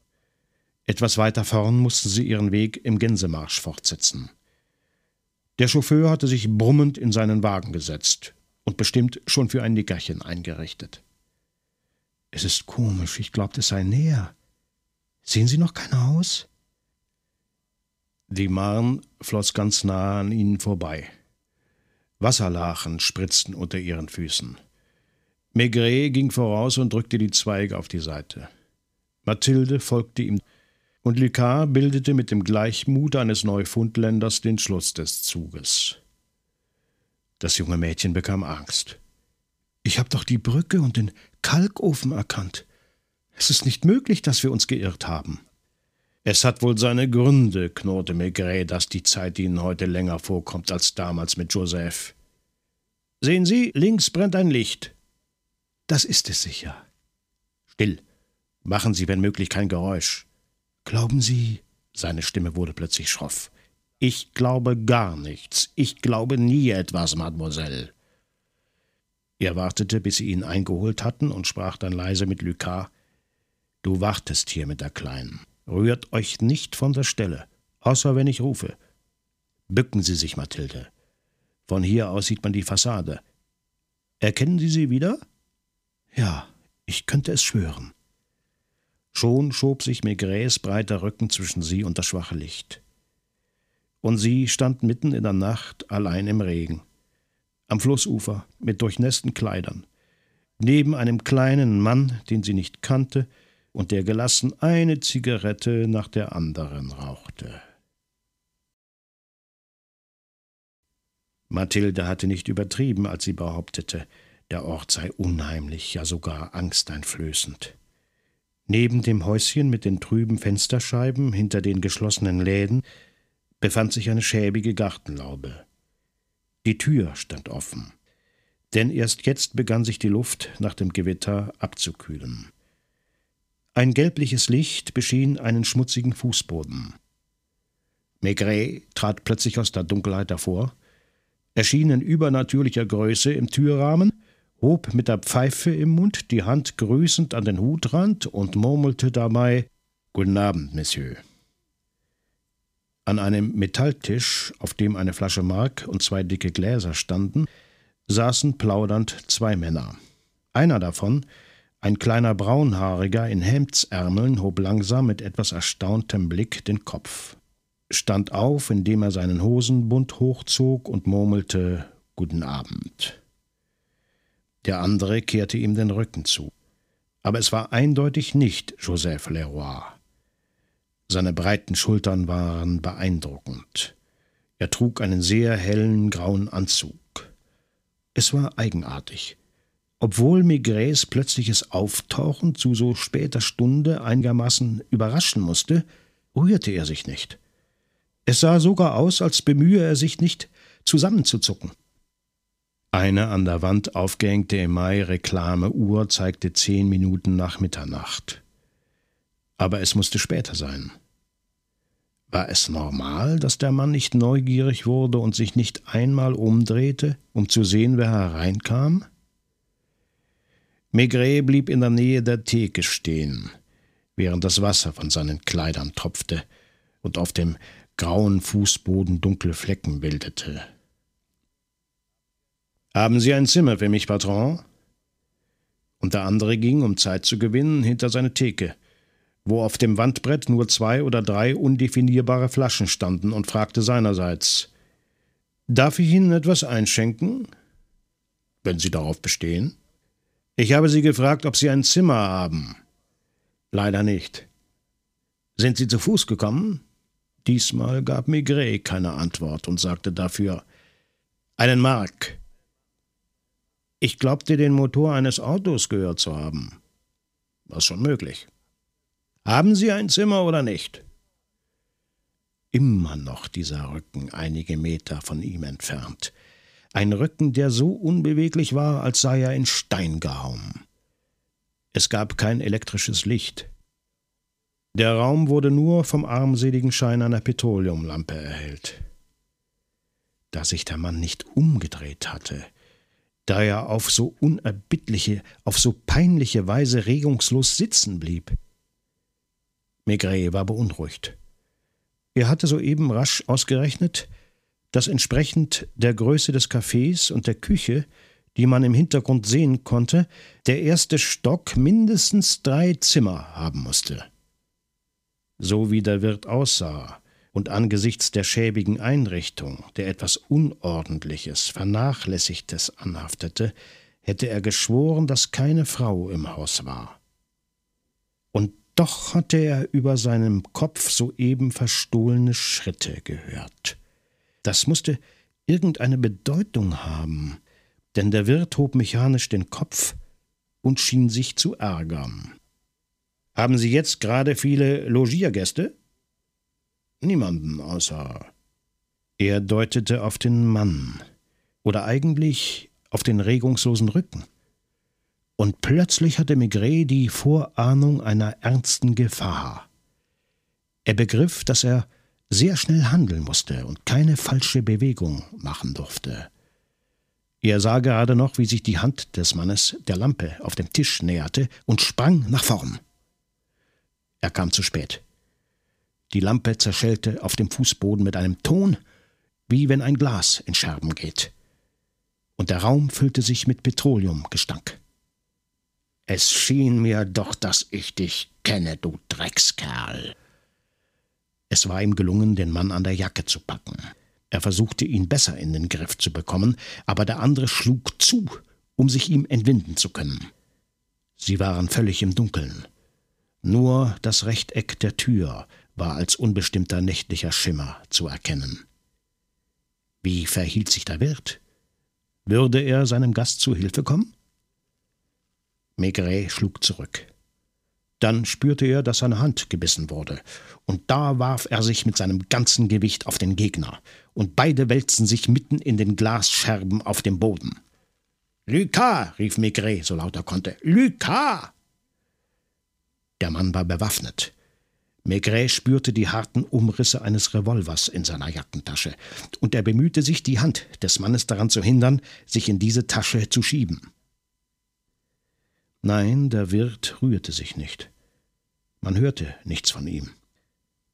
Etwas weiter vorn mussten sie ihren Weg im Gänsemarsch fortsetzen. Der Chauffeur hatte sich brummend in seinen Wagen gesetzt und bestimmt schon für ein Nickerchen eingerichtet. Es ist komisch, ich glaubte, es sei näher. Sehen Sie noch kein Haus? Die Marne floss ganz nah an ihnen vorbei. Wasserlachen spritzten unter ihren Füßen. Maigret ging voraus und drückte die Zweige auf die Seite. Mathilde folgte ihm und Lucas bildete mit dem Gleichmut eines Neufundländers den Schluss des Zuges. Das junge Mädchen bekam Angst. Ich habe doch die Brücke und den Kalkofen erkannt. Es ist nicht möglich, dass wir uns geirrt haben. Es hat wohl seine Gründe, knurrte Maigret, dass die Zeit Ihnen heute länger vorkommt als damals mit Joseph. Sehen Sie, links brennt ein Licht. Das ist es sicher. Still. Machen Sie, wenn möglich, kein Geräusch. Glauben Sie? Seine Stimme wurde plötzlich schroff. Ich glaube gar nichts. Ich glaube nie etwas, Mademoiselle. Er wartete, bis sie ihn eingeholt hatten und sprach dann leise mit Lucas. Du wartest hier mit der Kleinen. Rührt euch nicht von der Stelle, außer wenn ich rufe. Bücken Sie sich, Mathilde. Von hier aus sieht man die Fassade. Erkennen Sie sie wieder? Ja, ich könnte es schwören. Schon schob sich Maigrets breiter Rücken zwischen sie und das schwache Licht. Und sie stand mitten in der Nacht allein im Regen, am Flussufer mit durchnässten Kleidern, neben einem kleinen Mann, den sie nicht kannte und der gelassen eine Zigarette nach der anderen rauchte. Mathilde hatte nicht übertrieben, als sie behauptete, der Ort sei unheimlich, ja sogar angsteinflößend. Neben dem Häuschen mit den trüben Fensterscheiben hinter den geschlossenen Läden befand sich eine schäbige Gartenlaube. Die Tür stand offen, denn erst jetzt begann sich die Luft nach dem Gewitter abzukühlen. Ein gelbliches Licht beschien einen schmutzigen Fußboden. Maigret trat plötzlich aus der Dunkelheit hervor, erschien in übernatürlicher Größe im Türrahmen hob mit der Pfeife im Mund die Hand grüßend an den Hutrand und murmelte dabei Guten Abend, Monsieur. An einem Metalltisch, auf dem eine Flasche Mark und zwei dicke Gläser standen, saßen plaudernd zwei Männer. Einer davon, ein kleiner Braunhaariger in Hemdsärmeln, hob langsam mit etwas erstauntem Blick den Kopf, stand auf, indem er seinen Hosenbund hochzog und murmelte Guten Abend. Der andere kehrte ihm den Rücken zu. Aber es war eindeutig nicht Joseph Leroy. Seine breiten Schultern waren beeindruckend. Er trug einen sehr hellen grauen Anzug. Es war eigenartig. Obwohl Maigrets plötzliches Auftauchen zu so später Stunde einigermaßen überraschen musste, rührte er sich nicht. Es sah sogar aus, als bemühe er sich nicht, zusammenzuzucken. Eine an der Wand aufgehängte Emai-Reklameuhr zeigte zehn Minuten nach Mitternacht. Aber es musste später sein. War es normal, dass der Mann nicht neugierig wurde und sich nicht einmal umdrehte, um zu sehen, wer hereinkam? Maigret blieb in der Nähe der Theke stehen, während das Wasser von seinen Kleidern tropfte und auf dem grauen Fußboden dunkle Flecken bildete. Haben Sie ein Zimmer für mich, Patron? Und der andere ging, um Zeit zu gewinnen, hinter seine Theke, wo auf dem Wandbrett nur zwei oder drei undefinierbare Flaschen standen, und fragte seinerseits Darf ich Ihnen etwas einschenken? Wenn Sie darauf bestehen. Ich habe Sie gefragt, ob Sie ein Zimmer haben. Leider nicht. Sind Sie zu Fuß gekommen? Diesmal gab Maigret keine Antwort und sagte dafür einen Mark. Ich glaubte, den Motor eines Autos gehört zu haben. War schon möglich. Haben Sie ein Zimmer oder nicht? Immer noch dieser Rücken einige Meter von ihm entfernt. Ein Rücken, der so unbeweglich war, als sei er in Stein gehauen. Es gab kein elektrisches Licht. Der Raum wurde nur vom armseligen Schein einer Petroleumlampe erhellt. Da sich der Mann nicht umgedreht hatte, da er auf so unerbittliche, auf so peinliche Weise regungslos sitzen blieb. Maigret war beunruhigt. Er hatte soeben rasch ausgerechnet, dass entsprechend der Größe des Cafés und der Küche, die man im Hintergrund sehen konnte, der erste Stock mindestens drei Zimmer haben musste. So wie der Wirt aussah, und angesichts der schäbigen Einrichtung, der etwas Unordentliches, Vernachlässigtes anhaftete, hätte er geschworen, dass keine Frau im Haus war. Doch hatte er über seinem Kopf soeben verstohlene Schritte gehört. Das musste irgendeine Bedeutung haben, denn der Wirt hob mechanisch den Kopf und schien sich zu ärgern. Haben Sie jetzt gerade viele Logiergäste? Niemanden außer. Er deutete auf den Mann, oder eigentlich auf den regungslosen Rücken. Und plötzlich hatte Maigret die Vorahnung einer ernsten Gefahr. Er begriff, dass er sehr schnell handeln musste und keine falsche Bewegung machen durfte. Er sah gerade noch, wie sich die Hand des Mannes der Lampe auf dem Tisch näherte und sprang nach vorn. Er kam zu spät. Die Lampe zerschellte auf dem Fußboden mit einem Ton, wie wenn ein Glas in Scherben geht. Und der Raum füllte sich mit Petroleumgestank. Es schien mir doch, dass ich dich kenne, du Dreckskerl. Es war ihm gelungen, den Mann an der Jacke zu packen. Er versuchte, ihn besser in den Griff zu bekommen, aber der andere schlug zu, um sich ihm entwinden zu können. Sie waren völlig im Dunkeln. Nur das Rechteck der Tür war als unbestimmter nächtlicher Schimmer zu erkennen. Wie verhielt sich der Wirt? Würde er seinem Gast zu Hilfe kommen? Maigret schlug zurück. Dann spürte er, dass seine Hand gebissen wurde, und da warf er sich mit seinem ganzen Gewicht auf den Gegner, und beide wälzten sich mitten in den Glasscherben auf dem Boden. Lucas, rief Maigret, so laut er konnte. Lucas! Der Mann war bewaffnet. Maigret spürte die harten Umrisse eines Revolvers in seiner Jackentasche, und er bemühte sich, die Hand des Mannes daran zu hindern, sich in diese Tasche zu schieben. Nein, der Wirt rührte sich nicht. Man hörte nichts von ihm.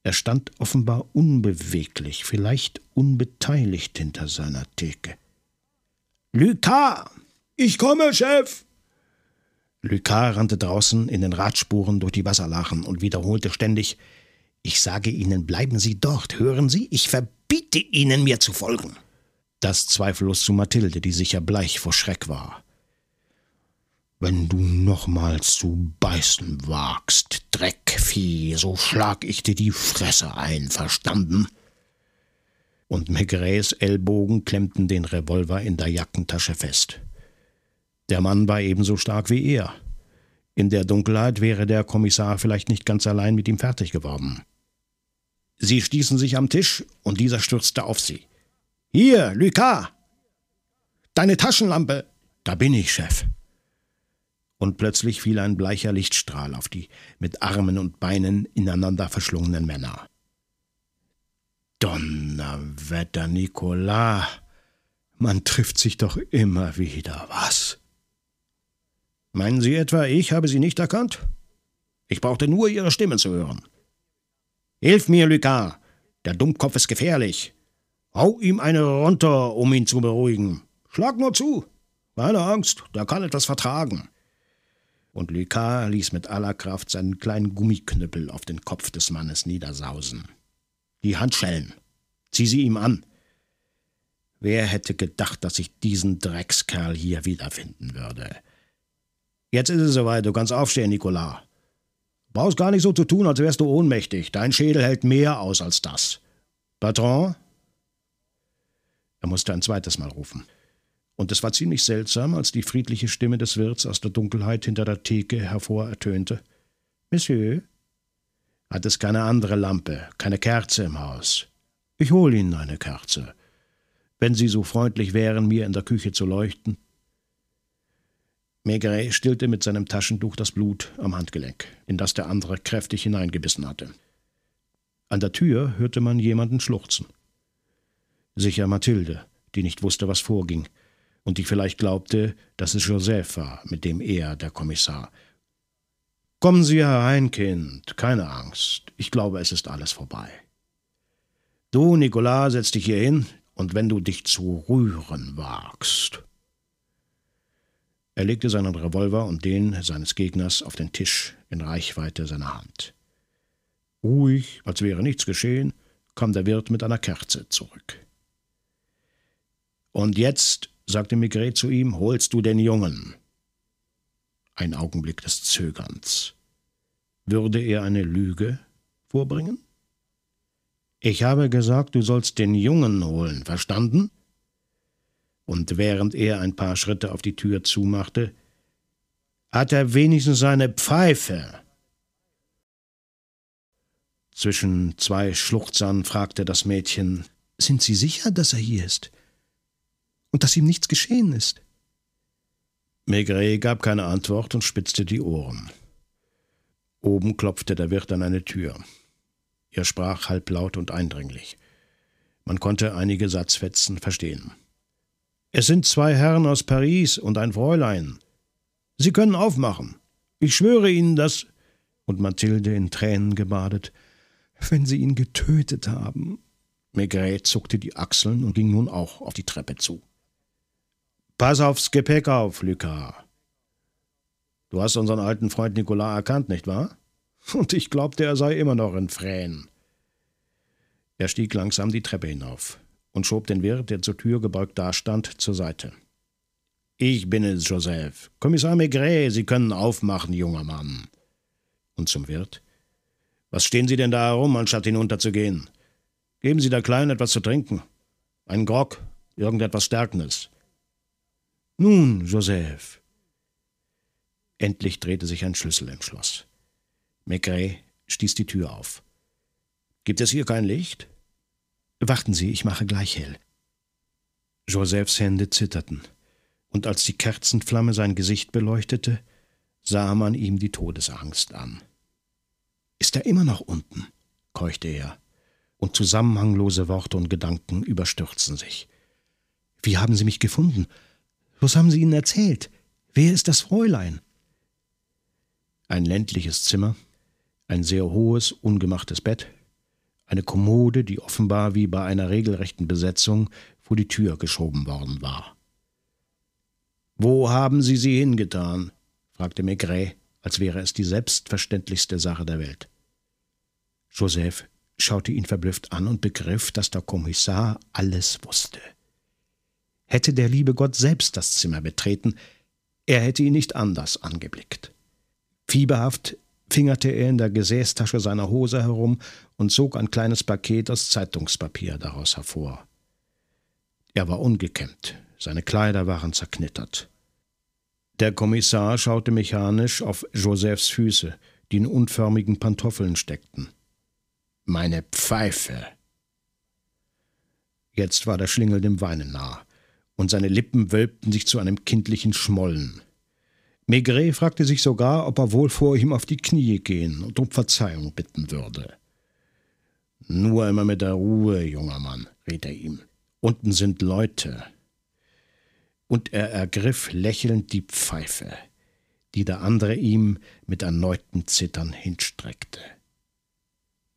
Er stand offenbar unbeweglich, vielleicht unbeteiligt hinter seiner Theke. Lucas! Ich komme, Chef! Lucas rannte draußen in den Radspuren durch die Wasserlachen und wiederholte ständig Ich sage Ihnen, bleiben Sie dort, hören Sie, ich verbiete Ihnen, mir zu folgen. Das zweifellos zu Mathilde, die sicher bleich vor Schreck war. Wenn du nochmals zu beißen wagst, Dreckvieh, so schlag ich dir die Fresse ein, verstanden? Und Maigrets Ellbogen klemmten den Revolver in der Jackentasche fest. Der Mann war ebenso stark wie er. In der Dunkelheit wäre der Kommissar vielleicht nicht ganz allein mit ihm fertig geworden. Sie stießen sich am Tisch und dieser stürzte auf sie. Hier, Lucas! Deine Taschenlampe! Da bin ich, Chef. Und plötzlich fiel ein bleicher Lichtstrahl auf die mit Armen und Beinen ineinander verschlungenen Männer. Donnerwetter, Nicolas! Man trifft sich doch immer wieder, was? Meinen Sie etwa, ich habe Sie nicht erkannt? Ich brauchte nur Ihre Stimme zu hören. Hilf mir, Lucas! Der Dummkopf ist gefährlich. Hau ihm eine runter, um ihn zu beruhigen. Schlag nur zu. Keine Angst, der kann etwas vertragen. Und Lucas ließ mit aller Kraft seinen kleinen Gummiknüppel auf den Kopf des Mannes niedersausen. Die Handschellen. Zieh sie ihm an. Wer hätte gedacht, dass ich diesen Dreckskerl hier wiederfinden würde? Jetzt ist es soweit, du kannst aufstehen, Nicolas. Brauchst gar nicht so zu tun, als wärst du ohnmächtig. Dein Schädel hält mehr aus als das. Patron? Er musste ein zweites Mal rufen. Und es war ziemlich seltsam, als die friedliche Stimme des Wirts aus der Dunkelheit hinter der Theke hervor ertönte. Monsieur? Hat es keine andere Lampe, keine Kerze im Haus? Ich hole Ihnen eine Kerze. Wenn Sie so freundlich wären, mir in der Küche zu leuchten. Maigret stillte mit seinem Taschentuch das Blut am Handgelenk, in das der andere kräftig hineingebissen hatte. An der Tür hörte man jemanden schluchzen. Sicher Mathilde, die nicht wusste, was vorging, und die vielleicht glaubte, dass es Joseph war, mit dem er, der Kommissar. Kommen Sie herein, Kind, keine Angst. Ich glaube, es ist alles vorbei. Du, Nicolas, setz dich hier hin, und wenn du dich zu rühren wagst. Er legte seinen Revolver und den seines Gegners auf den Tisch in Reichweite seiner Hand. Ruhig, als wäre nichts geschehen, kam der Wirt mit einer Kerze zurück. Und jetzt, sagte Maigret zu ihm, holst du den Jungen. Ein Augenblick des Zögerns. Würde er eine Lüge vorbringen? Ich habe gesagt, du sollst den Jungen holen, verstanden? und während er ein paar Schritte auf die Tür zumachte, hat er wenigstens seine Pfeife. Zwischen zwei Schluchzern fragte das Mädchen Sind Sie sicher, dass er hier ist? Und dass ihm nichts geschehen ist? Maigret gab keine Antwort und spitzte die Ohren. Oben klopfte der Wirt an eine Tür. Er sprach halblaut und eindringlich. Man konnte einige Satzfetzen verstehen. Es sind zwei Herren aus Paris und ein Fräulein. Sie können aufmachen. Ich schwöre Ihnen, dass. Und Mathilde in Tränen gebadet. Wenn Sie ihn getötet haben. Maigret zuckte die Achseln und ging nun auch auf die Treppe zu. Pass aufs Gepäck auf, Lucas. Du hast unseren alten Freund Nicolas erkannt, nicht wahr? [LAUGHS] Und ich glaubte, er sei immer noch in Frähen. Er stieg langsam die Treppe hinauf und schob den Wirt, der zur Tür gebeugt dastand, zur Seite. Ich bin es, Joseph. Kommissar Maigret, Sie können aufmachen, junger Mann. Und zum Wirt. Was stehen Sie denn da herum, anstatt hinunterzugehen? Geben Sie der Kleinen etwas zu trinken. Einen Grog, irgendetwas Stärkendes. Nun, Joseph. Endlich drehte sich ein Schlüssel im Schloss. Maigret stieß die Tür auf. Gibt es hier kein Licht? Warten Sie, ich mache gleich hell. Josephs Hände zitterten, und als die Kerzenflamme sein Gesicht beleuchtete, sah man ihm die Todesangst an. Ist er immer noch unten? keuchte er, und zusammenhanglose Worte und Gedanken überstürzten sich. Wie haben Sie mich gefunden? Was haben Sie ihnen erzählt? Wer ist das Fräulein? Ein ländliches Zimmer, ein sehr hohes, ungemachtes Bett, eine Kommode, die offenbar wie bei einer regelrechten Besetzung vor die Tür geschoben worden war. Wo haben Sie sie hingetan? fragte Maigret, als wäre es die selbstverständlichste Sache der Welt. Joseph schaute ihn verblüfft an und begriff, dass der Kommissar alles wusste. Hätte der liebe Gott selbst das Zimmer betreten, er hätte ihn nicht anders angeblickt. Fieberhaft fingerte er in der Gesäßtasche seiner Hose herum und zog ein kleines Paket aus Zeitungspapier daraus hervor. Er war ungekämmt, seine Kleider waren zerknittert. Der Kommissar schaute mechanisch auf Josephs Füße, die in unförmigen Pantoffeln steckten. Meine Pfeife! Jetzt war der Schlingel dem Weinen nah, und seine Lippen wölbten sich zu einem kindlichen Schmollen. Maigret fragte sich sogar, ob er wohl vor ihm auf die Knie gehen und um Verzeihung bitten würde. Nur immer mit der Ruhe, junger Mann, riet er ihm. Unten sind Leute. Und er ergriff lächelnd die Pfeife, die der andere ihm mit erneutem Zittern hinstreckte.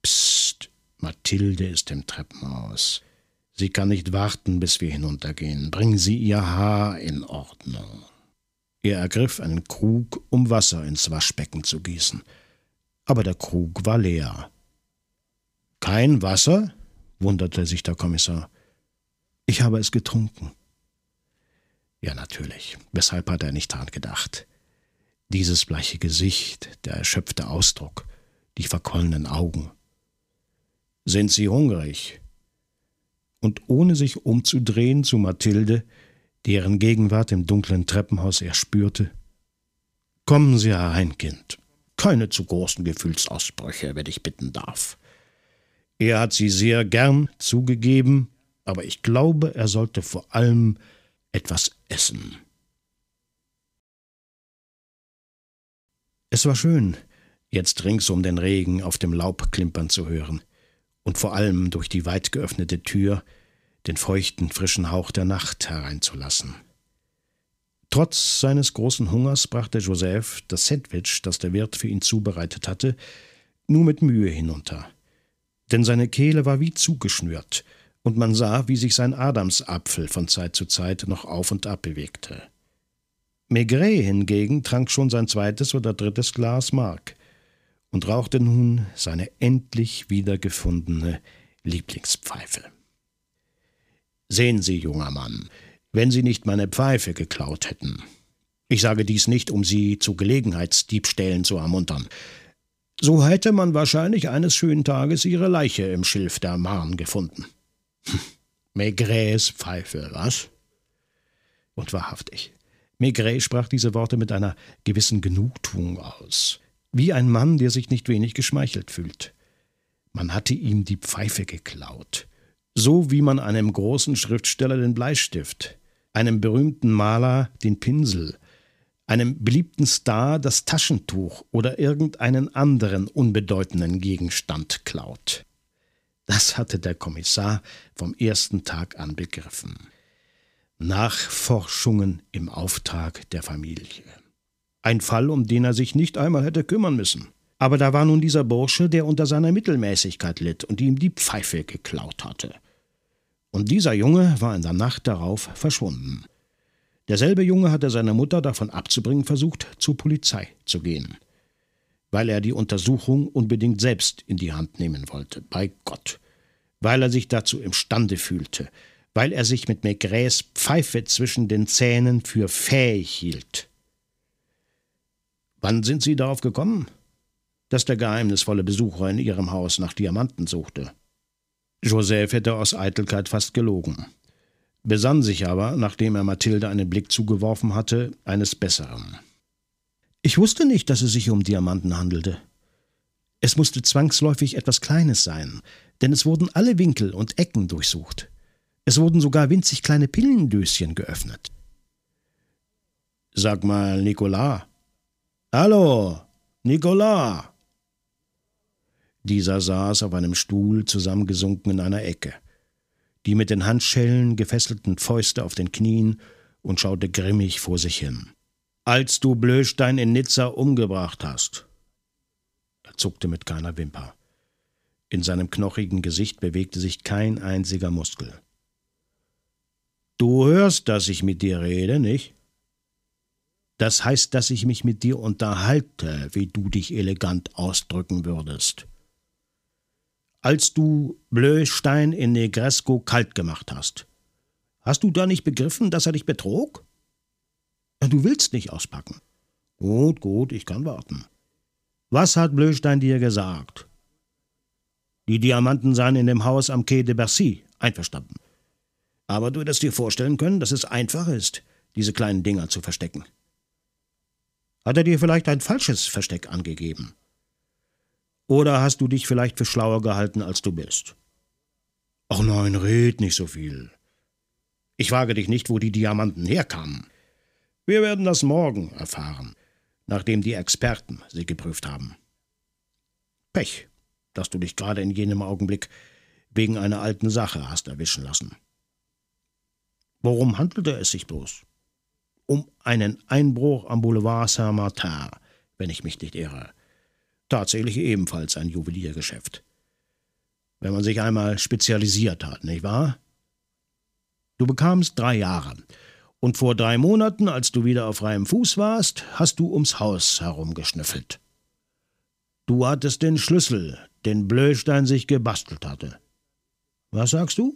Psst, Mathilde ist im Treppenhaus. Sie kann nicht warten, bis wir hinuntergehen. Bringen Sie Ihr Haar in Ordnung. Er ergriff einen Krug, um Wasser ins Waschbecken zu gießen. Aber der Krug war leer. Kein Wasser? wunderte sich der Kommissar. Ich habe es getrunken. Ja, natürlich. Weshalb hat er nicht daran gedacht? Dieses bleiche Gesicht, der erschöpfte Ausdruck, die verquollenen Augen. Sind Sie hungrig? Und ohne sich umzudrehen zu Mathilde, deren Gegenwart im dunklen Treppenhaus er spürte. Kommen Sie herein, Kind. Keine zu großen Gefühlsausbrüche, wenn ich bitten darf. Er hat sie sehr gern zugegeben, aber ich glaube, er sollte vor allem etwas essen. Es war schön, jetzt rings um den Regen auf dem Laub klimpern zu hören und vor allem durch die weit geöffnete Tür den feuchten, frischen Hauch der Nacht hereinzulassen. Trotz seines großen Hungers brachte Joseph das Sandwich, das der Wirt für ihn zubereitet hatte, nur mit Mühe hinunter. Denn seine Kehle war wie zugeschnürt, und man sah, wie sich sein Adamsapfel von Zeit zu Zeit noch auf und ab bewegte. Maigret hingegen trank schon sein zweites oder drittes Glas Mark und rauchte nun seine endlich wiedergefundene Lieblingspfeife. Sehen Sie, junger Mann, wenn Sie nicht meine Pfeife geklaut hätten. Ich sage dies nicht, um Sie zu Gelegenheitsdiebstählen zu ermuntern. So hätte man wahrscheinlich eines schönen Tages Ihre Leiche im Schilf der Marne gefunden. Maigres Pfeife, was? Und wahrhaftig, Maigret sprach diese Worte mit einer gewissen Genugtuung aus, wie ein Mann, der sich nicht wenig geschmeichelt fühlt. Man hatte ihm die Pfeife geklaut, so wie man einem großen Schriftsteller den Bleistift, einem berühmten Maler den Pinsel, einem beliebten Star das Taschentuch oder irgendeinen anderen unbedeutenden Gegenstand klaut. Das hatte der Kommissar vom ersten Tag an begriffen. Nachforschungen im Auftrag der Familie. Ein Fall, um den er sich nicht einmal hätte kümmern müssen. Aber da war nun dieser Bursche, der unter seiner Mittelmäßigkeit litt und ihm die Pfeife geklaut hatte. Und dieser Junge war in der Nacht darauf verschwunden. Derselbe Junge hatte seine Mutter davon abzubringen versucht, zur Polizei zu gehen, weil er die Untersuchung unbedingt selbst in die Hand nehmen wollte, bei Gott, weil er sich dazu imstande fühlte, weil er sich mit Maigrets Pfeife zwischen den Zähnen für fähig hielt. Wann sind Sie darauf gekommen, dass der geheimnisvolle Besucher in Ihrem Haus nach Diamanten suchte? Joseph hätte aus Eitelkeit fast gelogen, besann sich aber, nachdem er Mathilde einen Blick zugeworfen hatte, eines Besseren. Ich wusste nicht, dass es sich um Diamanten handelte. Es musste zwangsläufig etwas Kleines sein, denn es wurden alle Winkel und Ecken durchsucht. Es wurden sogar winzig kleine Pillendöschen geöffnet. Sag mal, Nicolas. Hallo, Nicolas. Dieser saß auf einem Stuhl zusammengesunken in einer Ecke, die mit den Handschellen gefesselten Fäuste auf den Knien und schaute grimmig vor sich hin. Als du Blöstein in Nizza umgebracht hast. Er zuckte mit keiner Wimper. In seinem knochigen Gesicht bewegte sich kein einziger Muskel. Du hörst, dass ich mit dir rede, nicht? Das heißt, dass ich mich mit dir unterhalte, wie du dich elegant ausdrücken würdest als du Blöstein in Negresco kalt gemacht hast. Hast du da nicht begriffen, dass er dich betrog? Du willst nicht auspacken. Gut, gut, ich kann warten. Was hat Blöstein dir gesagt? Die Diamanten seien in dem Haus am Quai de Bercy. Einverstanden. Aber du hättest dir vorstellen können, dass es einfach ist, diese kleinen Dinger zu verstecken. Hat er dir vielleicht ein falsches Versteck angegeben? Oder hast du dich vielleicht für schlauer gehalten, als du bist? Ach nein, red nicht so viel. Ich frage dich nicht, wo die Diamanten herkamen. Wir werden das morgen erfahren, nachdem die Experten sie geprüft haben. Pech, dass du dich gerade in jenem Augenblick wegen einer alten Sache hast erwischen lassen. Worum handelte es sich bloß? Um einen Einbruch am Boulevard Saint-Martin, wenn ich mich nicht irre tatsächlich ebenfalls ein Juweliergeschäft. Wenn man sich einmal spezialisiert hat, nicht wahr? Du bekamst drei Jahre. Und vor drei Monaten, als du wieder auf freiem Fuß warst, hast du ums Haus herumgeschnüffelt. Du hattest den Schlüssel, den Blöstein sich gebastelt hatte. Was sagst du?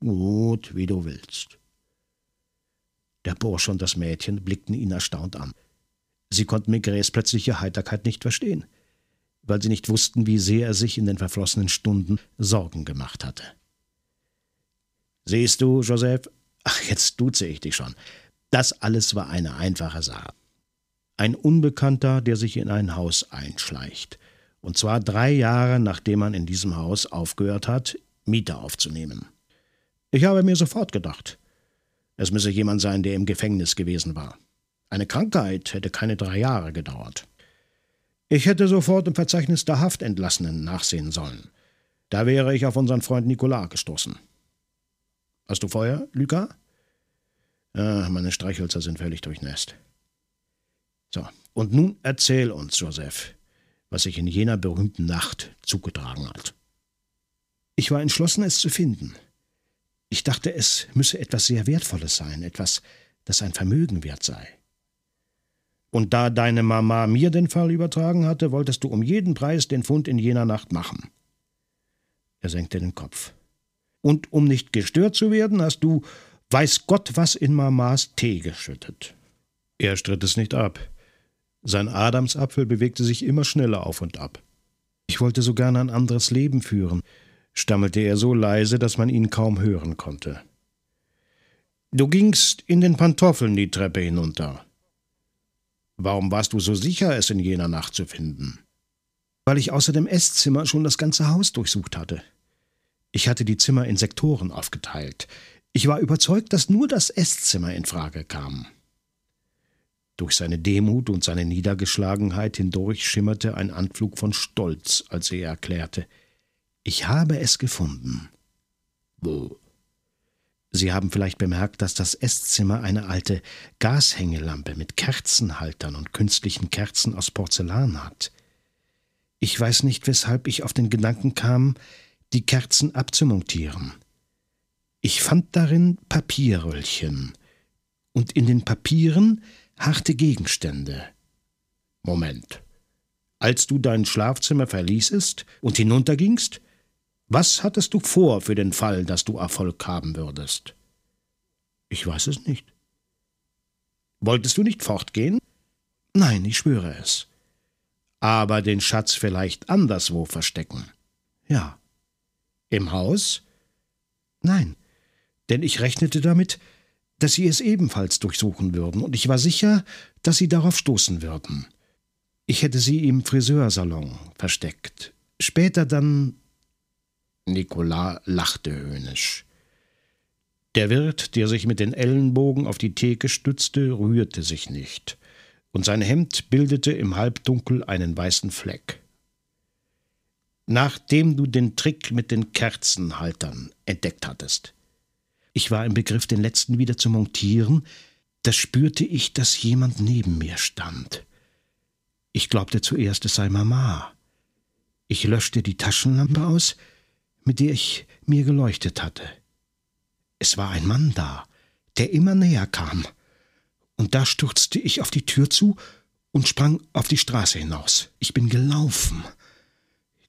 Gut, wie du willst. Der Bursche und das Mädchen blickten ihn erstaunt an. Sie konnten Migräs plötzliche Heiterkeit nicht verstehen, weil sie nicht wussten, wie sehr er sich in den verflossenen Stunden Sorgen gemacht hatte. Siehst du, Joseph, ach, jetzt duze ich dich schon. Das alles war eine einfache Sache. Ein Unbekannter, der sich in ein Haus einschleicht. Und zwar drei Jahre, nachdem man in diesem Haus aufgehört hat, Miete aufzunehmen. Ich habe mir sofort gedacht, es müsse jemand sein, der im Gefängnis gewesen war. Eine Krankheit hätte keine drei Jahre gedauert. Ich hätte sofort im Verzeichnis der Haftentlassenen nachsehen sollen. Da wäre ich auf unseren Freund Nicolas gestoßen. Hast du Feuer, Luca? Ah, meine Streichhölzer sind völlig durchnässt. So, und nun erzähl uns, Joseph, was sich in jener berühmten Nacht zugetragen hat. Ich war entschlossen, es zu finden. Ich dachte, es müsse etwas sehr Wertvolles sein, etwas, das ein Vermögen wert sei. Und da deine Mama mir den Fall übertragen hatte, wolltest du um jeden Preis den Fund in jener Nacht machen. Er senkte den Kopf. Und um nicht gestört zu werden, hast du weiß Gott was in Mamas Tee geschüttet. Er stritt es nicht ab. Sein Adamsapfel bewegte sich immer schneller auf und ab. Ich wollte so gern ein anderes Leben führen, stammelte er so leise, dass man ihn kaum hören konnte. Du gingst in den Pantoffeln die Treppe hinunter. Warum warst du so sicher, es in jener Nacht zu finden? Weil ich außer dem Esszimmer schon das ganze Haus durchsucht hatte. Ich hatte die Zimmer in Sektoren aufgeteilt. Ich war überzeugt, dass nur das Esszimmer in Frage kam. Durch seine Demut und seine Niedergeschlagenheit hindurch schimmerte ein Anflug von Stolz, als er erklärte, ich habe es gefunden. Wo? Sie haben vielleicht bemerkt, dass das Esszimmer eine alte Gashängelampe mit Kerzenhaltern und künstlichen Kerzen aus Porzellan hat. Ich weiß nicht, weshalb ich auf den Gedanken kam, die Kerzen abzumontieren. Ich fand darin Papierröllchen und in den Papieren harte Gegenstände. Moment. Als du dein Schlafzimmer verließest und hinuntergingst, was hattest du vor für den Fall, dass du Erfolg haben würdest? Ich weiß es nicht. Wolltest du nicht fortgehen? Nein, ich schwöre es. Aber den Schatz vielleicht anderswo verstecken? Ja. Im Haus? Nein, denn ich rechnete damit, dass sie es ebenfalls durchsuchen würden, und ich war sicher, dass sie darauf stoßen würden. Ich hätte sie im Friseursalon versteckt. Später dann Nicolas lachte höhnisch. Der Wirt, der sich mit den Ellenbogen auf die Theke stützte, rührte sich nicht, und sein Hemd bildete im Halbdunkel einen weißen Fleck. Nachdem du den Trick mit den Kerzenhaltern entdeckt hattest. Ich war im Begriff, den letzten wieder zu montieren, da spürte ich, dass jemand neben mir stand. Ich glaubte zuerst, es sei Mama. Ich löschte die Taschenlampe aus, mit der ich mir geleuchtet hatte. Es war ein Mann da, der immer näher kam, und da stürzte ich auf die Tür zu und sprang auf die Straße hinaus. Ich bin gelaufen.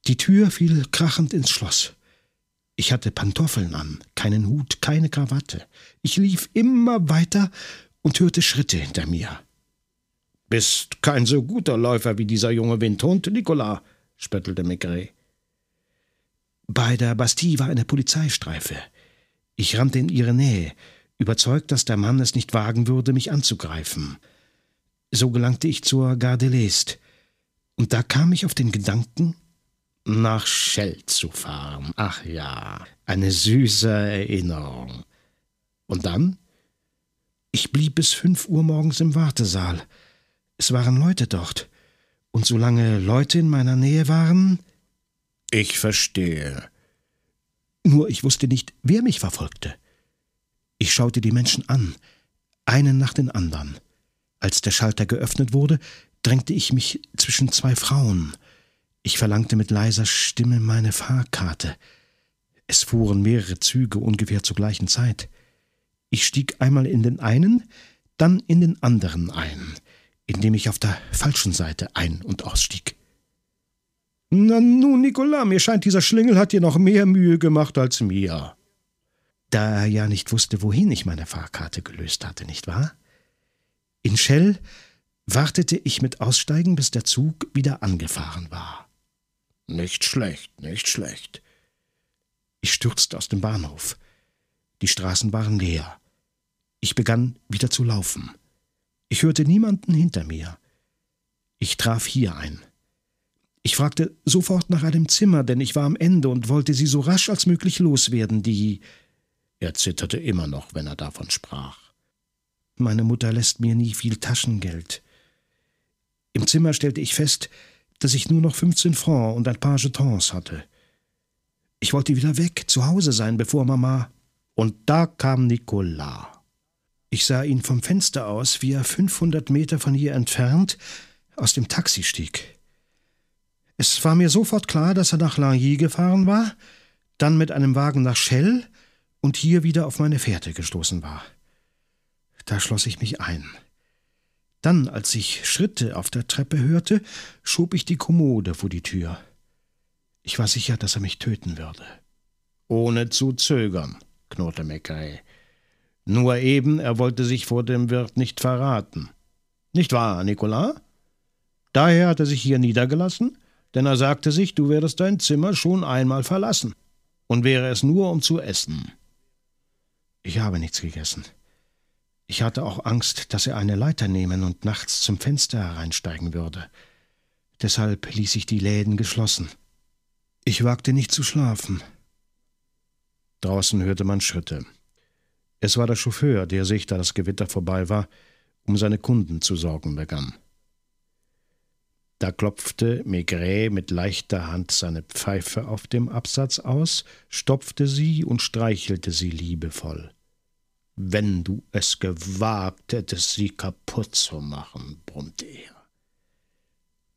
Die Tür fiel krachend ins Schloss. Ich hatte Pantoffeln an, keinen Hut, keine Krawatte. Ich lief immer weiter und hörte Schritte hinter mir. Bist kein so guter Läufer wie dieser junge Windhund, Nicolas, spöttelte Maigret. Bei der Bastille war eine Polizeistreife. Ich rannte in ihre Nähe, überzeugt, dass der Mann es nicht wagen würde, mich anzugreifen. So gelangte ich zur Gare de l'Est. Und da kam ich auf den Gedanken, nach Schell zu fahren. Ach ja, eine süße Erinnerung. Und dann? Ich blieb bis fünf Uhr morgens im Wartesaal. Es waren Leute dort. Und solange Leute in meiner Nähe waren, ich verstehe. Nur ich wusste nicht, wer mich verfolgte. Ich schaute die Menschen an, einen nach den anderen. Als der Schalter geöffnet wurde, drängte ich mich zwischen zwei Frauen. Ich verlangte mit leiser Stimme meine Fahrkarte. Es fuhren mehrere Züge ungefähr zur gleichen Zeit. Ich stieg einmal in den einen, dann in den anderen ein, indem ich auf der falschen Seite ein- und ausstieg. Na nun, Nicolas, mir scheint, dieser Schlingel hat dir noch mehr Mühe gemacht als mir. Da er ja nicht wusste, wohin ich meine Fahrkarte gelöst hatte, nicht wahr? In Schell wartete ich mit Aussteigen, bis der Zug wieder angefahren war. Nicht schlecht, nicht schlecht. Ich stürzte aus dem Bahnhof. Die Straßen waren leer. Ich begann wieder zu laufen. Ich hörte niemanden hinter mir. Ich traf hier ein. Ich fragte sofort nach einem Zimmer, denn ich war am Ende und wollte sie so rasch als möglich loswerden, die. Er zitterte immer noch, wenn er davon sprach. Meine Mutter lässt mir nie viel Taschengeld. Im Zimmer stellte ich fest, dass ich nur noch 15 Francs und ein paar Jetons hatte. Ich wollte wieder weg, zu Hause sein, bevor Mama. Und da kam Nicolas. Ich sah ihn vom Fenster aus, wie er 500 Meter von hier entfernt aus dem Taxi stieg. Es war mir sofort klar, dass er nach Lagny gefahren war, dann mit einem Wagen nach Schell und hier wieder auf meine Fährte gestoßen war. Da schloss ich mich ein. Dann, als ich Schritte auf der Treppe hörte, schob ich die Kommode vor die Tür. Ich war sicher, dass er mich töten würde. Ohne zu zögern, knurrte Mackay. Nur eben, er wollte sich vor dem Wirt nicht verraten. Nicht wahr, Nicolas? Daher hat er sich hier niedergelassen, denn er sagte sich, du werdest dein Zimmer schon einmal verlassen, und wäre es nur, um zu essen. Ich habe nichts gegessen. Ich hatte auch Angst, dass er eine Leiter nehmen und nachts zum Fenster hereinsteigen würde. Deshalb ließ ich die Läden geschlossen. Ich wagte nicht zu schlafen. Draußen hörte man Schritte. Es war der Chauffeur, der sich, da das Gewitter vorbei war, um seine Kunden zu sorgen begann. Da klopfte Maigret mit leichter Hand seine Pfeife auf dem Absatz aus, stopfte sie und streichelte sie liebevoll. Wenn du es gewagt hättest, sie kaputt zu machen, brummte er.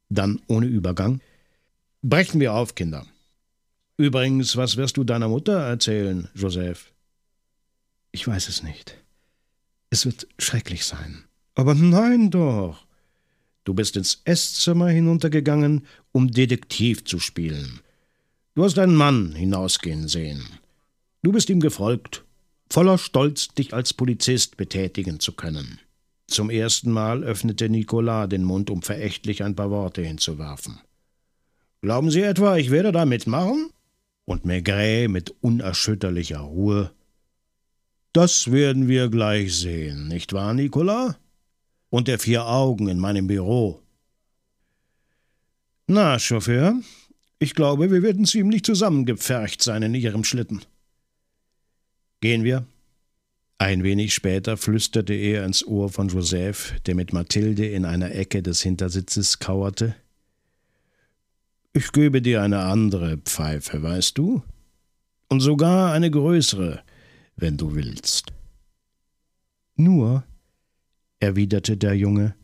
Dann ohne Übergang. Brechen wir auf, Kinder. Übrigens, was wirst du deiner Mutter erzählen, Joseph? Ich weiß es nicht. Es wird schrecklich sein. Aber nein doch. Du bist ins Esszimmer hinuntergegangen, um Detektiv zu spielen. Du hast einen Mann hinausgehen sehen. Du bist ihm gefolgt, voller Stolz, dich als Polizist betätigen zu können. Zum ersten Mal öffnete Nicolas den Mund, um verächtlich ein paar Worte hinzuwerfen. Glauben Sie etwa, ich werde da mitmachen? Und Maigret mit unerschütterlicher Ruhe. Das werden wir gleich sehen, nicht wahr, Nicolas? Und der vier Augen in meinem Büro. Na, Chauffeur, ich glaube, wir werden ziemlich zusammengepfercht sein in Ihrem Schlitten. Gehen wir? Ein wenig später flüsterte er ins Ohr von Joseph, der mit Mathilde in einer Ecke des Hintersitzes kauerte. Ich gebe dir eine andere Pfeife, weißt du? Und sogar eine größere, wenn du willst. Nur, erwiderte der Junge,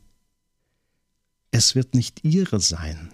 es wird nicht ihre sein,